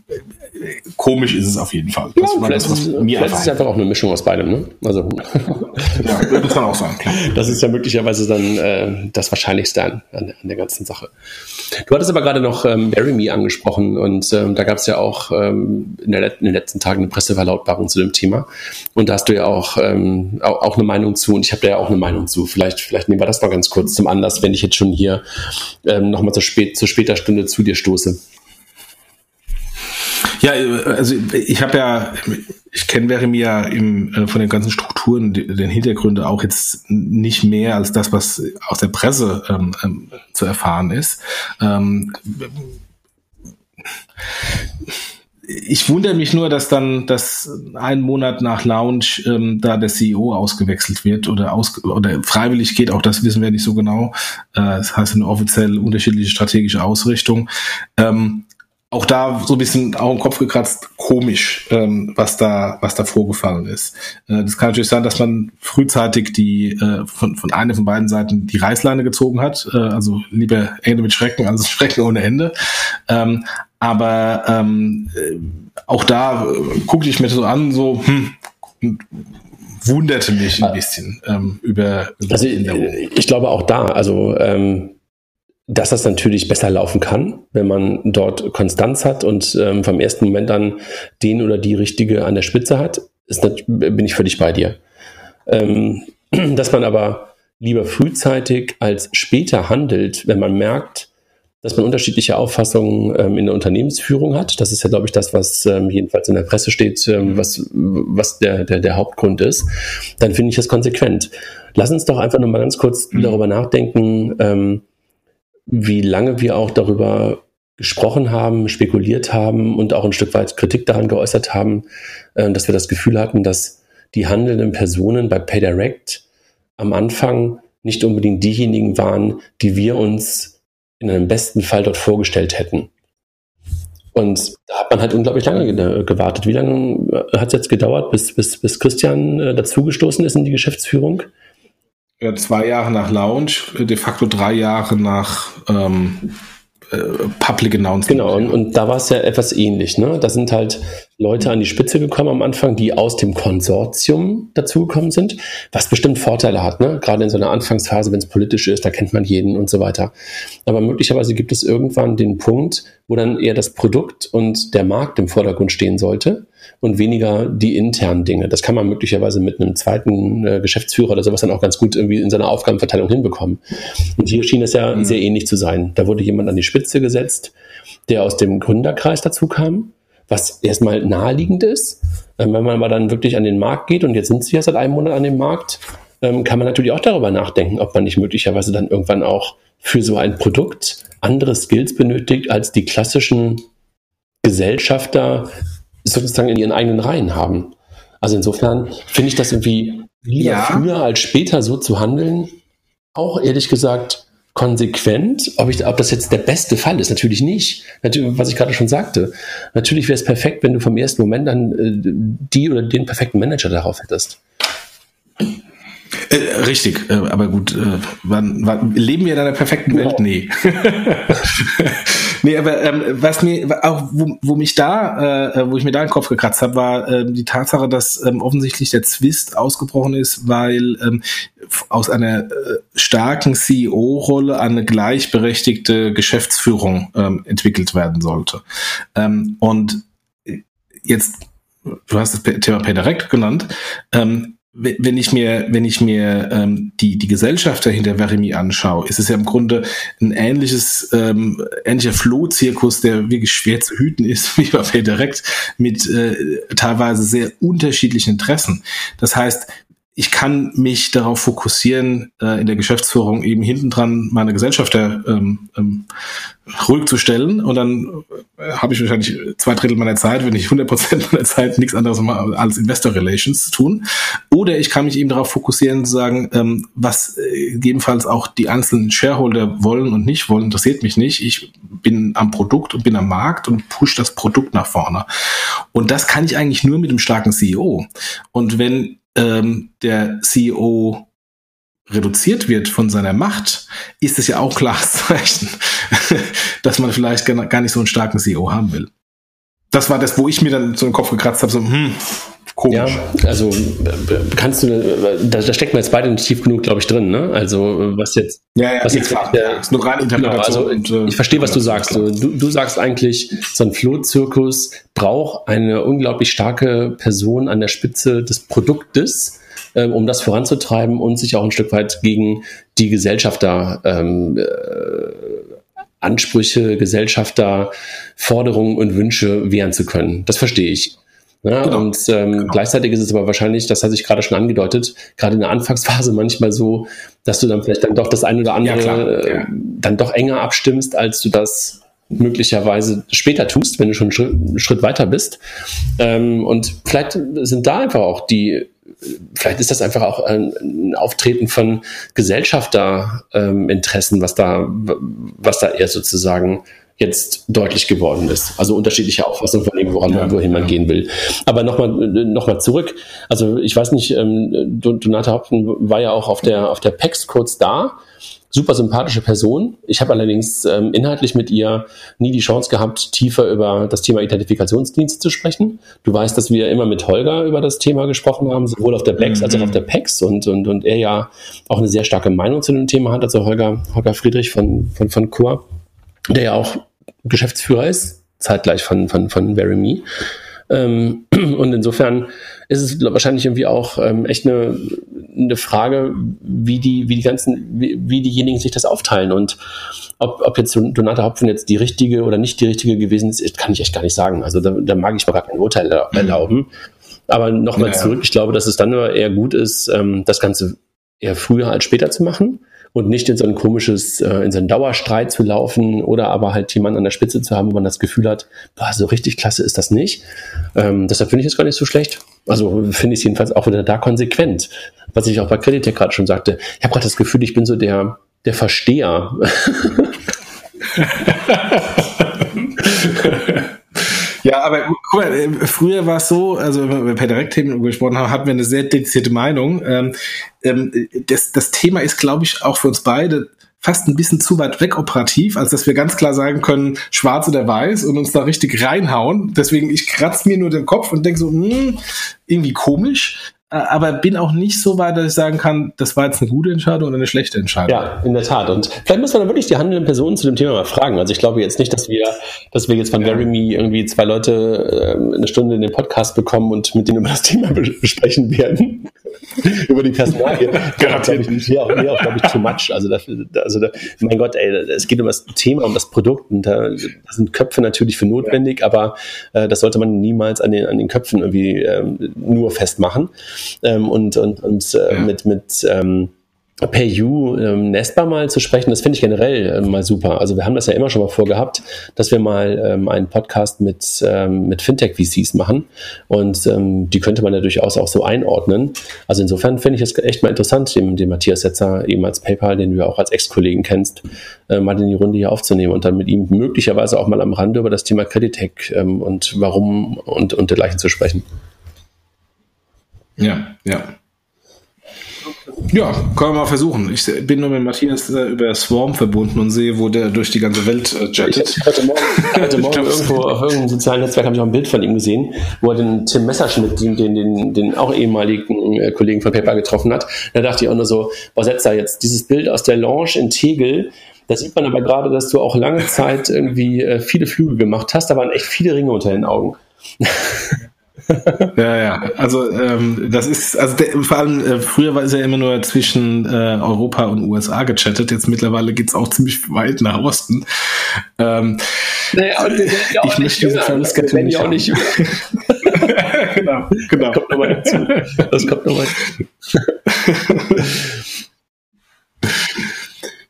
Speaker 2: komisch ist es auf jeden Fall.
Speaker 4: Ja, vielleicht, das, vielleicht ist es einfach auch eine Mischung aus beidem. Ne? Also,
Speaker 2: ja, das kann auch sein. Klar.
Speaker 4: Das ist ja möglicherweise dann äh, das Wahrscheinlichste an, an, an der ganzen Sache. Du hattest aber gerade noch ähm, Bury Me angesprochen und ähm, da gab es ja auch ähm, in, der, in, den letzten Tagen eine Presseverlautbarung zu dem Thema. Und da hast du ja auch, ähm, auch, auch, eine Meinung zu und ich habe da ja auch eine Meinung zu. Vielleicht, vielleicht nehmen wir das mal ganz kurz zum Anlass, wenn ich jetzt schon hier ähm, nochmal zu, spät, zu später Stunde zu dir stoße.
Speaker 2: Ja, also ich habe ja, ich kenne Veremia im, äh, von den ganzen Strukturen, den Hintergründen auch jetzt nicht mehr als das, was aus der Presse ähm, ähm, zu erfahren ist. Ähm, ich wundere mich nur, dass dann, dass einen Monat nach Launch ähm, da der CEO ausgewechselt wird oder aus oder freiwillig geht. Auch das wissen wir nicht so genau. Äh, das heißt eine offiziell unterschiedliche strategische Ausrichtung. Ähm, auch da so ein bisschen auch im Kopf gekratzt, komisch, ähm, was da, was da vorgefallen ist. Äh, das kann natürlich sein, dass man frühzeitig die äh, von, von einer von beiden Seiten die Reißleine gezogen hat. Äh, also lieber Ende mit Schrecken als Schrecken ohne Ende. Ähm, aber ähm, äh, auch da äh, guckte ich mir so an, so hm, wunderte mich ein bisschen ähm, über.
Speaker 4: Also ich, ich glaube auch da, also ähm, dass das natürlich besser laufen kann, wenn man dort Konstanz hat und ähm, vom ersten Moment an den oder die richtige an der Spitze hat, ist bin ich völlig bei dir. Ähm, dass man aber lieber frühzeitig als später handelt, wenn man merkt, dass man unterschiedliche Auffassungen ähm, in der Unternehmensführung hat. Das ist ja, glaube ich, das, was ähm, jedenfalls in der Presse steht, ähm, was, was der, der, der Hauptgrund ist. Dann finde ich das konsequent. Lass uns doch einfach nochmal ganz kurz mhm. darüber nachdenken, ähm, wie lange wir auch darüber gesprochen haben, spekuliert haben und auch ein Stück weit Kritik daran geäußert haben, äh, dass wir das Gefühl hatten, dass die handelnden Personen bei PayDirect am Anfang nicht unbedingt diejenigen waren, die wir uns in einem besten Fall dort vorgestellt hätten. Und da hat man halt unglaublich lange gewartet. Wie lange hat es jetzt gedauert, bis, bis, bis Christian äh, dazugestoßen ist in die Geschäftsführung?
Speaker 2: Ja, zwei Jahre nach Launch, de facto drei Jahre nach ähm, äh, Public Announcement.
Speaker 4: Genau, und, und da war es ja etwas ähnlich. Ne? Da sind halt Leute an die Spitze gekommen am Anfang, die aus dem Konsortium dazugekommen sind, was bestimmt Vorteile hat. Ne? Gerade in so einer Anfangsphase, wenn es politisch ist, da kennt man jeden und so weiter. Aber möglicherweise gibt es irgendwann den Punkt, wo dann eher das Produkt und der Markt im Vordergrund stehen sollte und weniger die internen Dinge. Das kann man möglicherweise mit einem zweiten äh, Geschäftsführer oder sowas dann auch ganz gut irgendwie in seiner Aufgabenverteilung hinbekommen. Und hier schien es ja mhm. sehr ähnlich zu sein. Da wurde jemand an die Spitze gesetzt, der aus dem Gründerkreis dazu kam, was erstmal naheliegend ist. Ähm, wenn man aber dann wirklich an den Markt geht, und jetzt sind sie ja seit einem Monat an dem Markt, ähm, kann man natürlich auch darüber nachdenken, ob man nicht möglicherweise dann irgendwann auch für so ein Produkt andere Skills benötigt, als die klassischen Gesellschafter sozusagen in ihren eigenen Reihen haben. Also insofern finde ich das irgendwie lieber ja. früher als später so zu handeln, auch ehrlich gesagt konsequent. Ob, ich, ob das jetzt der beste Fall ist, natürlich nicht. Natürlich, was ich gerade schon sagte. Natürlich wäre es perfekt, wenn du vom ersten Moment dann äh, die oder den perfekten Manager darauf hättest.
Speaker 2: Äh, richtig, äh, aber gut, äh, wann, wann, leben wir in einer perfekten Welt? Nee. nee, aber ähm, was mir auch, wo, wo mich da, äh, wo ich mir da den Kopf gekratzt habe, war äh, die Tatsache, dass ähm, offensichtlich der Zwist ausgebrochen ist, weil ähm, aus einer äh, starken CEO-Rolle eine gleichberechtigte Geschäftsführung ähm, entwickelt werden sollte. Ähm, und jetzt, du hast das Thema Pay Direct genannt, ähm, wenn ich mir, wenn ich mir ähm, die, die Gesellschaft dahinter Verimi anschaue, ist es ja im Grunde ein ähnliches, ähm, ähnlicher Flohzirkus, der wirklich schwer zu hüten ist, wie bei PayDirect, mit äh, teilweise sehr unterschiedlichen Interessen. Das heißt, ich kann mich darauf fokussieren, äh, in der Geschäftsführung eben hintendran meine Gesellschafter ähm, ähm, ruhig zu stellen und dann äh, habe ich wahrscheinlich zwei Drittel meiner Zeit, wenn nicht 100 Prozent meiner Zeit, nichts anderes als Investor Relations zu tun. Oder ich kann mich eben darauf fokussieren zu sagen, ähm, was äh, gegebenenfalls auch die einzelnen Shareholder wollen und nicht wollen, interessiert mich nicht. Ich bin am Produkt und bin am Markt und push das Produkt nach vorne. Und das kann ich eigentlich nur mit einem starken CEO. Und wenn ähm, der CEO reduziert wird von seiner Macht, ist es ja auch klares Zeichen, dass man vielleicht gar nicht so einen starken CEO haben will. Das war das, wo ich mir dann so den Kopf gekratzt habe, so, hm,
Speaker 4: komisch. Ja, also kannst du, da, da stecken wir jetzt beide nicht tief genug, glaube ich, drin, ne? Also was jetzt,
Speaker 2: ja, ja,
Speaker 4: was jetzt
Speaker 2: klar, der, ist nur rein Interpretation.
Speaker 4: Genau, also, und, äh, ich verstehe, was du sagst. Du, du sagst eigentlich, so ein Flohzirkus braucht eine unglaublich starke Person an der Spitze des Produktes, ähm, um das voranzutreiben und sich auch ein Stück weit gegen die Gesellschafter ähm, äh, Ansprüche, Gesellschafter, Forderungen und Wünsche wehren zu können. Das verstehe ich. Ja, genau. Und ähm, genau. gleichzeitig ist es aber wahrscheinlich, das hatte ich gerade schon angedeutet, gerade in der Anfangsphase manchmal so, dass du dann vielleicht dann doch das eine oder andere ja, ja. dann doch enger abstimmst, als du das möglicherweise später tust, wenn du schon einen Schritt weiter bist. Ähm, und vielleicht sind da einfach auch die, vielleicht ist das einfach auch ein, ein Auftreten von Gesellschafterinteressen, ähm, was da, was da eher sozusagen jetzt deutlich geworden ist. Also unterschiedliche Auffassungen von dem, woran ja, wohin man ja. gehen will. Aber nochmal noch mal zurück. Also ich weiß nicht, ähm, Donata Hopfen war ja auch auf der, auf der PEX kurz da. Super sympathische Person. Ich habe allerdings ähm, inhaltlich mit ihr nie die Chance gehabt, tiefer über das Thema Identifikationsdienste zu sprechen. Du weißt, dass wir immer mit Holger über das Thema gesprochen haben, sowohl auf der PEX als auch auf der PEX und, und, und er ja auch eine sehr starke Meinung zu dem Thema hat, also Holger, Holger Friedrich von, von, von Chor der ja auch Geschäftsführer ist, zeitgleich von, von, von Very Me. Ähm, und insofern ist es wahrscheinlich irgendwie auch ähm, echt eine, eine Frage, wie die, wie die ganzen, wie, wie diejenigen sich das aufteilen und ob, ob jetzt Donata Hopfen jetzt die richtige oder nicht die richtige gewesen ist, kann ich echt gar nicht sagen. Also da, da mag ich mir gar kein Urteil erlauben. Aber nochmal ja, zurück, ich glaube, dass es dann eher gut ist, ähm, das Ganze eher früher als später zu machen und nicht in so ein komisches, äh, in so einen Dauerstreit zu laufen oder aber halt jemanden an der Spitze zu haben, wo man das Gefühl hat, boah, so richtig klasse ist das nicht. Ähm, deshalb finde ich es gar nicht so schlecht. Also finde ich es jedenfalls auch wieder da konsequent. Was ich auch bei Creditec gerade schon sagte. Ich habe gerade das Gefühl, ich bin so der, der Versteher.
Speaker 2: Ja, aber guck mal, äh, früher war es so, also wenn wir per Direktthemen gesprochen haben, hatten wir eine sehr dedizierte Meinung. Ähm, ähm, das, das Thema ist, glaube ich, auch für uns beide fast ein bisschen zu weit weg operativ, als dass wir ganz klar sagen können, schwarz oder weiß und uns da richtig reinhauen. Deswegen, ich kratze mir nur den Kopf und denke so, mh, hm, irgendwie komisch. Äh, aber bin auch nicht so weit, dass ich sagen kann, das war jetzt eine gute Entscheidung oder eine schlechte Entscheidung.
Speaker 4: Ja, in der Tat. Und vielleicht muss man dann wirklich die handelnden Personen zu dem Thema mal fragen. Also ich glaube jetzt nicht, dass wir, dass wir jetzt von ja. Jeremy irgendwie zwei Leute äh, eine Stunde in den Podcast bekommen und mit denen über das Thema besprechen werden. über die Personalie. Garantiert. Hier auch, hier auch glaube ich, too much. Also, dafür, also da, mein Gott, ey, es geht um das Thema, um das Produkt und da, da sind Köpfe natürlich für notwendig, ja. aber äh, das sollte man niemals an den, an den Köpfen irgendwie ähm, nur festmachen ähm, und, und, und äh, ja. mit, mit ähm, PayU ähm, Nestbar mal zu sprechen, das finde ich generell äh, mal super. Also wir haben das ja immer schon mal vorgehabt, dass wir mal ähm, einen Podcast mit, ähm, mit Fintech-VCs machen und ähm, die könnte man ja durchaus auch so einordnen. Also insofern finde ich es echt mal interessant, den, den Matthias Setzer eben als PayPal, den du ja auch als Ex-Kollegen kennst, äh, mal in die Runde hier aufzunehmen und dann mit ihm möglicherweise auch mal am Rande über das Thema Creditech ähm, und warum und, und dergleichen zu sprechen.
Speaker 2: Ja, ja. Ja, können wir mal versuchen. Ich bin nur mit Matthias äh, über Swarm verbunden und sehe, wo der durch die ganze Welt äh, jettet.
Speaker 4: Ich heute Morgen, heute Morgen irgendwo auf irgendeinem sozialen Netzwerk habe ich auch ein Bild von ihm gesehen, wo er den Tim Messerschmidt, den, den, den, den auch ehemaligen äh, Kollegen von PayPal getroffen hat. Da dachte ich auch nur so, was setzt da jetzt dieses Bild aus der Lounge in Tegel, da sieht man aber gerade, dass du auch lange Zeit irgendwie äh, viele Flüge gemacht hast. Da waren echt viele Ringe unter den Augen.
Speaker 2: ja, ja. Also ähm, das ist, also der, vor allem äh, früher war es ja immer nur zwischen äh, Europa und USA gechattet. Jetzt mittlerweile geht's auch ziemlich weit nach Osten. Ähm, naja, ja ich möchte diese Verluskette nicht, auch nicht genau, genau. Das kommt nochmal dazu. Das kommt nochmal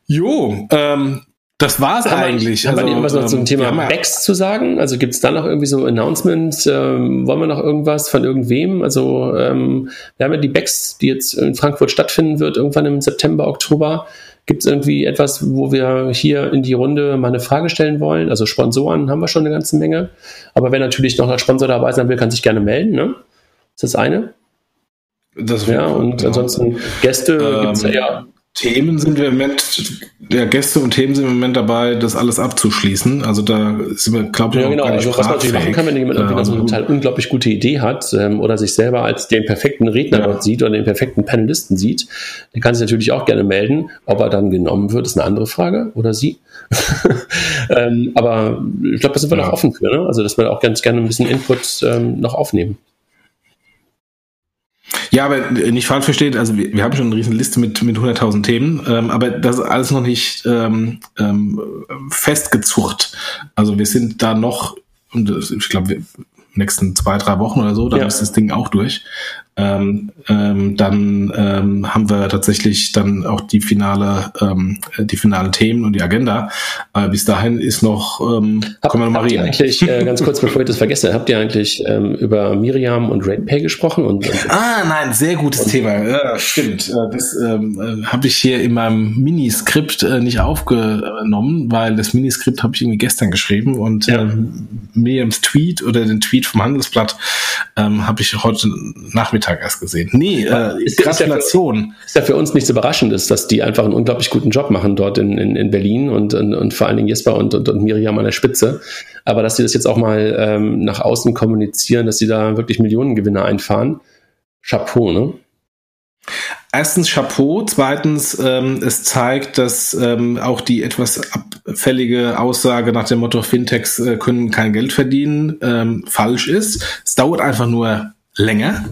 Speaker 2: Jo, ähm, das war's
Speaker 4: haben
Speaker 2: eigentlich.
Speaker 4: Haben also, wir irgendwas noch zum ähm, Thema Backs zu sagen? Also gibt's da noch irgendwie so Announcements? Ähm, wollen wir noch irgendwas von irgendwem? Also ähm, wir haben ja die Backs, die jetzt in Frankfurt stattfinden wird, irgendwann im September, Oktober. Gibt es irgendwie etwas, wo wir hier in die Runde mal eine Frage stellen wollen? Also Sponsoren haben wir schon eine ganze Menge. Aber wenn natürlich noch ein Sponsor dabei sein will, kann sich gerne melden. Ne? Das ist das eine. Das ja, und genau. ansonsten Gäste ähm, gibt's ja
Speaker 2: Themen sind wir im Moment, ja, Gäste und Themen sind im Moment dabei, das alles abzuschließen. Also da sind wir, glaube ich, ja,
Speaker 4: genau. gar nicht also, was man natürlich machen kann, wenn jemand irgendwie so eine total unglaublich gute Idee hat ähm, oder sich selber als den perfekten Redner ja. dort sieht oder den perfekten Panelisten sieht, der kann sich natürlich auch gerne melden. Ob er dann genommen wird, ist eine andere Frage. Oder sie. ähm, aber ich glaube, da sind wir ja. noch offen für. Ne? Also, dass wir auch ganz gerne ein bisschen Input ähm, noch aufnehmen.
Speaker 2: Ja, aber nicht falsch versteht, also wir, wir haben schon eine riesen Liste mit, mit 100.000 Themen, ähm, aber das ist alles noch nicht ähm, ähm, festgezurrt. Also wir sind da noch, und ich glaube, nächsten zwei, drei Wochen oder so, dann ja. ist das Ding auch durch ähm, ähm, dann ähm, haben wir tatsächlich dann auch die finale, ähm, die finalen Themen und die Agenda. Äh, bis dahin ist noch, ähm,
Speaker 4: Hab, können wir noch mal reden. eigentlich, äh, ganz kurz bevor ich das vergesse, habt ihr eigentlich ähm, über Miriam und RatePay gesprochen? Und, und
Speaker 2: ah, nein, sehr gutes und, Thema. Ja, stimmt. Äh, das ähm, äh, habe ich hier in meinem Miniskript äh, nicht aufgenommen, weil das Miniskript habe ich irgendwie gestern geschrieben und ja. ähm, Miriams Tweet oder den Tweet vom Handelsblatt ähm, habe ich heute Nachmittag Freitag erst gesehen. Nee, äh,
Speaker 4: ist, Gratulation. Ist ja, für, ist ja für uns nichts Überraschendes, dass die einfach einen unglaublich guten Job machen dort in, in, in Berlin und, und, und vor allen Dingen Jesper und, und, und Miriam an der Spitze. Aber dass sie das jetzt auch mal ähm, nach außen kommunizieren, dass sie da wirklich Millionengewinne einfahren. Chapeau, ne?
Speaker 2: Erstens Chapeau, zweitens ähm, es zeigt, dass ähm, auch die etwas abfällige Aussage nach dem Motto Fintechs äh, können kein Geld verdienen ähm, falsch ist. Es dauert einfach nur länger.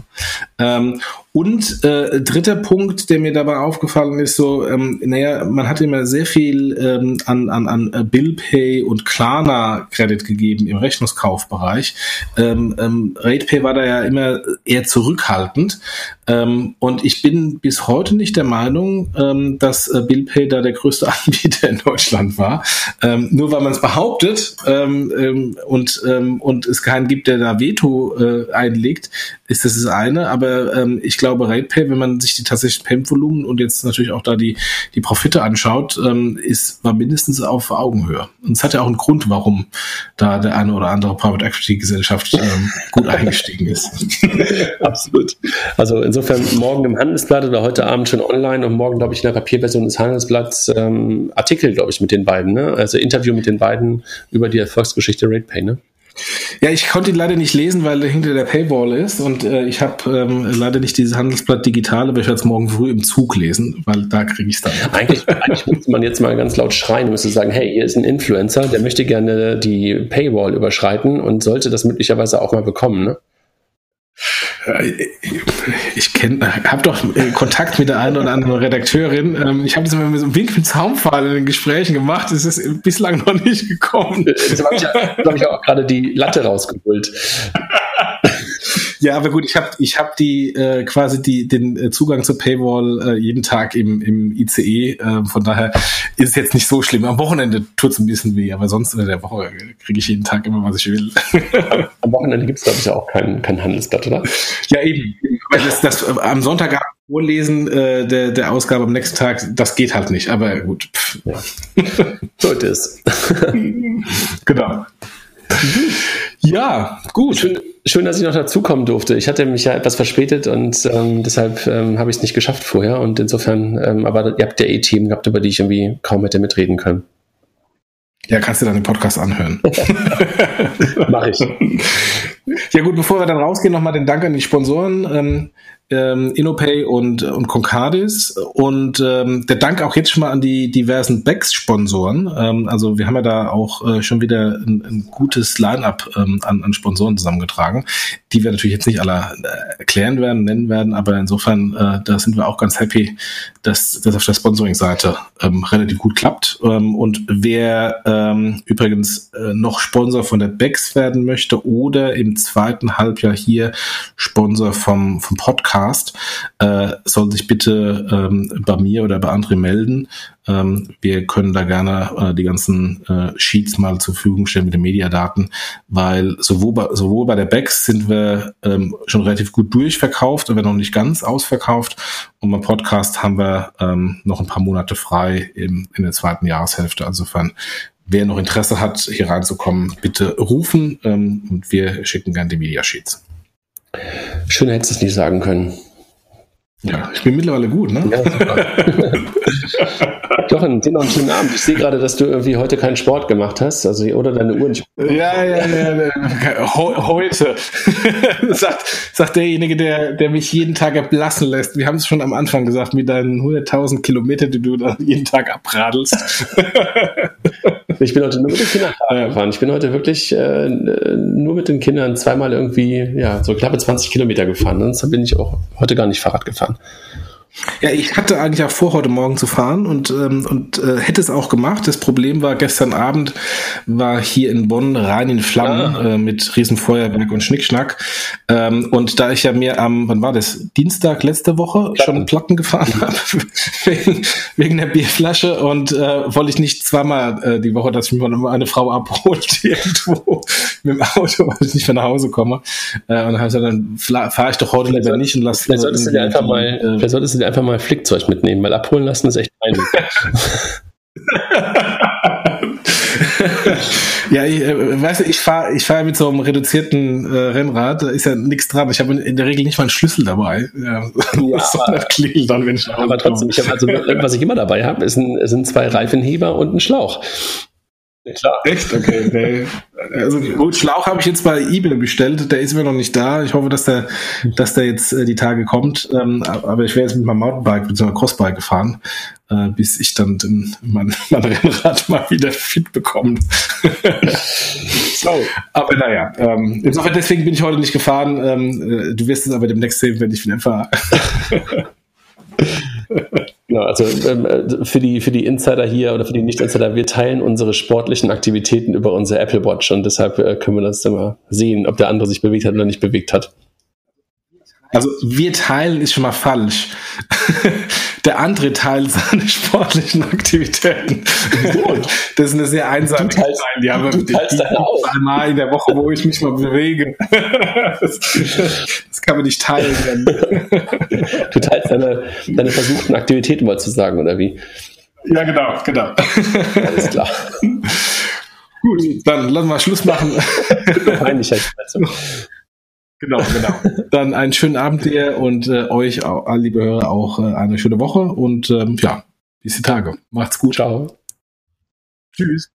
Speaker 2: Ähm, und äh, dritter Punkt, der mir dabei aufgefallen ist, so, ähm, naja, man hat immer sehr viel ähm, an, an, an äh, BillPay und Klarna Credit gegeben im Rechnungskaufbereich. Ähm, ähm, RatePay war da ja immer eher zurückhaltend. Ähm, und ich bin bis heute nicht der Meinung, ähm, dass äh, BillPay da der größte Anbieter in Deutschland war. Ähm, nur weil man es behauptet ähm, ähm, und, ähm, und es keinen gibt, der da Veto äh, einlegt, ist das das eine, aber ähm, ich glaube, RatePay, wenn man sich die tatsächlichen Payment-Volumen und jetzt natürlich auch da die, die Profite anschaut, ähm, ist, war mindestens auf Augenhöhe. Und es hat ja auch einen Grund, warum da der eine oder andere Private Equity Gesellschaft ähm, gut eingestiegen ist.
Speaker 4: Absolut. Also insofern morgen im Handelsblatt oder heute Abend schon online und morgen, glaube ich, in der Papierversion des Handelsblatts ähm, Artikel, glaube ich, mit den beiden, ne? Also Interview mit den beiden über die Erfolgsgeschichte RatePay, ne?
Speaker 2: Ja, ich konnte ihn leider nicht lesen, weil er hinter der Paywall ist und äh, ich habe ähm, leider nicht dieses Handelsblatt digital, aber ich werde es morgen früh im Zug lesen, weil da kriege ich es dann.
Speaker 4: Eigentlich, eigentlich müsste man jetzt mal ganz laut schreien und müsste sagen, hey, hier ist ein Influencer, der möchte gerne die Paywall überschreiten und sollte das möglicherweise auch mal bekommen, ne?
Speaker 2: Ich kenne, habe doch Kontakt mit der einen oder anderen Redakteurin. Ähm, ich habe das immer mit so einem Wink mit in den Gesprächen gemacht. Es ist bislang noch nicht gekommen.
Speaker 4: Jetzt habe ich, hab ich auch gerade die Latte rausgeholt.
Speaker 2: Ja, aber gut, ich habe ich hab die äh, quasi die, den äh, Zugang zur Paywall äh, jeden Tag im, im ICE. Äh, von daher ist es jetzt nicht so schlimm. Am Wochenende tut es ein bisschen weh, aber sonst in der Woche kriege ich jeden Tag immer, was ich will.
Speaker 4: Am Wochenende gibt es, glaube ich, ja auch kein, kein Handelsblatt, oder?
Speaker 2: Ja, eben. Das, das, äh, am Sonntag Vorlesen äh, der, der Ausgabe am nächsten Tag, das geht halt nicht, aber gut. Pff. Ja.
Speaker 4: Sollte es.
Speaker 2: genau. Ja, gut.
Speaker 4: Schön, schön, dass ich noch dazukommen durfte. Ich hatte mich ja etwas verspätet und ähm, deshalb ähm, habe ich es nicht geschafft vorher. Und insofern, ähm, aber ihr habt ja eh Themen gehabt, über die ich irgendwie kaum hätte mitreden können.
Speaker 2: Ja, kannst du dann den Podcast anhören.
Speaker 4: Mach ich.
Speaker 2: Ja gut, bevor wir dann rausgehen, nochmal den Dank an die Sponsoren. Ähm, InnoPay und, und Concardis. Und ähm, der Dank auch jetzt schon mal an die diversen Becks-Sponsoren. Ähm, also wir haben ja da auch äh, schon wieder ein, ein gutes Line-up ähm, an, an Sponsoren zusammengetragen, die wir natürlich jetzt nicht alle äh, erklären werden, nennen werden, aber insofern, äh, da sind wir auch ganz happy, dass das auf der Sponsoring-Seite ähm, relativ gut klappt. Ähm, und wer ähm, übrigens äh, noch Sponsor von der Becks werden möchte oder im zweiten Halbjahr hier Sponsor vom, vom Podcast, Podcast, äh, soll sich bitte ähm, bei mir oder bei André melden. Ähm, wir können da gerne äh, die ganzen äh, Sheets mal zur Verfügung stellen mit den Mediadaten, weil sowohl bei, sowohl bei der Becks sind wir ähm, schon relativ gut durchverkauft, aber noch nicht ganz ausverkauft. Und beim Podcast haben wir ähm, noch ein paar Monate frei im, in der zweiten Jahreshälfte. Also insofern wer noch Interesse hat, hier reinzukommen, bitte rufen ähm, und wir schicken gerne die Mediasheets.
Speaker 4: Schön hättest du es nicht sagen können.
Speaker 2: Ja, ich bin mittlerweile gut, ne? Ja, super.
Speaker 4: Jochen, dir noch einen schönen Abend. Ich sehe gerade, dass du irgendwie heute keinen Sport gemacht hast, also oder deine Uhr nicht.
Speaker 2: Ja, ja, ja. Heute sagt, sagt derjenige, der, der mich jeden Tag erblassen lässt. Wir haben es schon am Anfang gesagt, mit deinen 100.000 Kilometern, die du da jeden Tag abradelst.
Speaker 4: Ich bin heute nur mit den Kindern gefahren. Ich bin heute wirklich äh, nur mit den Kindern zweimal irgendwie, ja, so knappe 20 Kilometer gefahren. Sonst bin ich auch heute gar nicht Fahrrad gefahren.
Speaker 2: Ja, ich hatte eigentlich auch vor, heute Morgen zu fahren und, ähm, und äh, hätte es auch gemacht. Das Problem war, gestern Abend war hier in Bonn rein in Flammen ah. äh, mit Riesenfeuerwerk und Schnickschnack. Ähm, und da ich ja mir am, wann war das, Dienstag letzte Woche Platten. schon Platten gefahren habe, wegen, wegen der Bierflasche und äh, wollte ich nicht zweimal äh, die Woche, dass mich mal eine Frau abholt irgendwo mit dem Auto, weil ich nicht mehr nach Hause komme. Äh, und dann habe ich gesagt, dann fahre ich doch heute lieber nicht und lasse...
Speaker 4: Vielleicht solltest du dir einfach mal, äh, vielleicht solltest du dir einfach mal Flickzeug mitnehmen, weil abholen lassen ist echt peinlich.
Speaker 2: ja, ich, äh, weißt du, ich fahre ich fahr mit so einem reduzierten äh, Rennrad, da ist ja nichts dran. Ich habe in der Regel nicht mal einen Schlüssel dabei. Ja, ja
Speaker 4: aber, dann, wenn ich aber trotzdem, ich hab also, was ich immer dabei habe, ein, sind zwei Reifenheber und ein Schlauch.
Speaker 2: Ja, klar. Echt? Okay. Nee. Also gut, Schlauch habe ich jetzt bei eBay bestellt, der ist mir noch nicht da. Ich hoffe, dass der, dass der jetzt äh, die Tage kommt. Ähm, aber ich wäre jetzt mit meinem Mountainbike, mit so einer Crossbike gefahren, äh, bis ich dann den, mein, mein Rennrad mal wieder fit bekomme. so. Aber naja, ähm, insofern deswegen bin ich heute nicht gefahren. Ähm, äh, du wirst es aber demnächst sehen, wenn ich wieder fahre.
Speaker 4: Genau, also ähm, äh, für, die, für die Insider hier oder für die Nicht-Insider, wir teilen unsere sportlichen Aktivitäten über unsere Apple Watch und deshalb äh, können wir das immer sehen, ob der andere sich bewegt hat oder nicht bewegt hat.
Speaker 2: Also wir teilen ist schon mal falsch. der andere Teil seiner sportlichen Aktivitäten. Das ist eine sehr einsame
Speaker 4: Du teilst-
Speaker 2: die haben
Speaker 4: du teilst deine auch.
Speaker 2: einmal in der Woche, wo ich mich mal bewege. Das, das kann man nicht teilen.
Speaker 4: Du teilst deine, deine versuchten Aktivitäten mal zu sagen, oder wie?
Speaker 2: Ja, genau, genau.
Speaker 4: Alles klar.
Speaker 2: Gut, dann lassen wir Schluss machen.
Speaker 4: Peinlich, Herr Schweizer.
Speaker 2: Genau, genau. Dann einen schönen Abend dir und äh, euch, auch, alle liebe Hörer, auch äh, eine schöne Woche und ähm, ja, bis die Tage. Macht's gut.
Speaker 4: Ciao.
Speaker 2: Tschüss.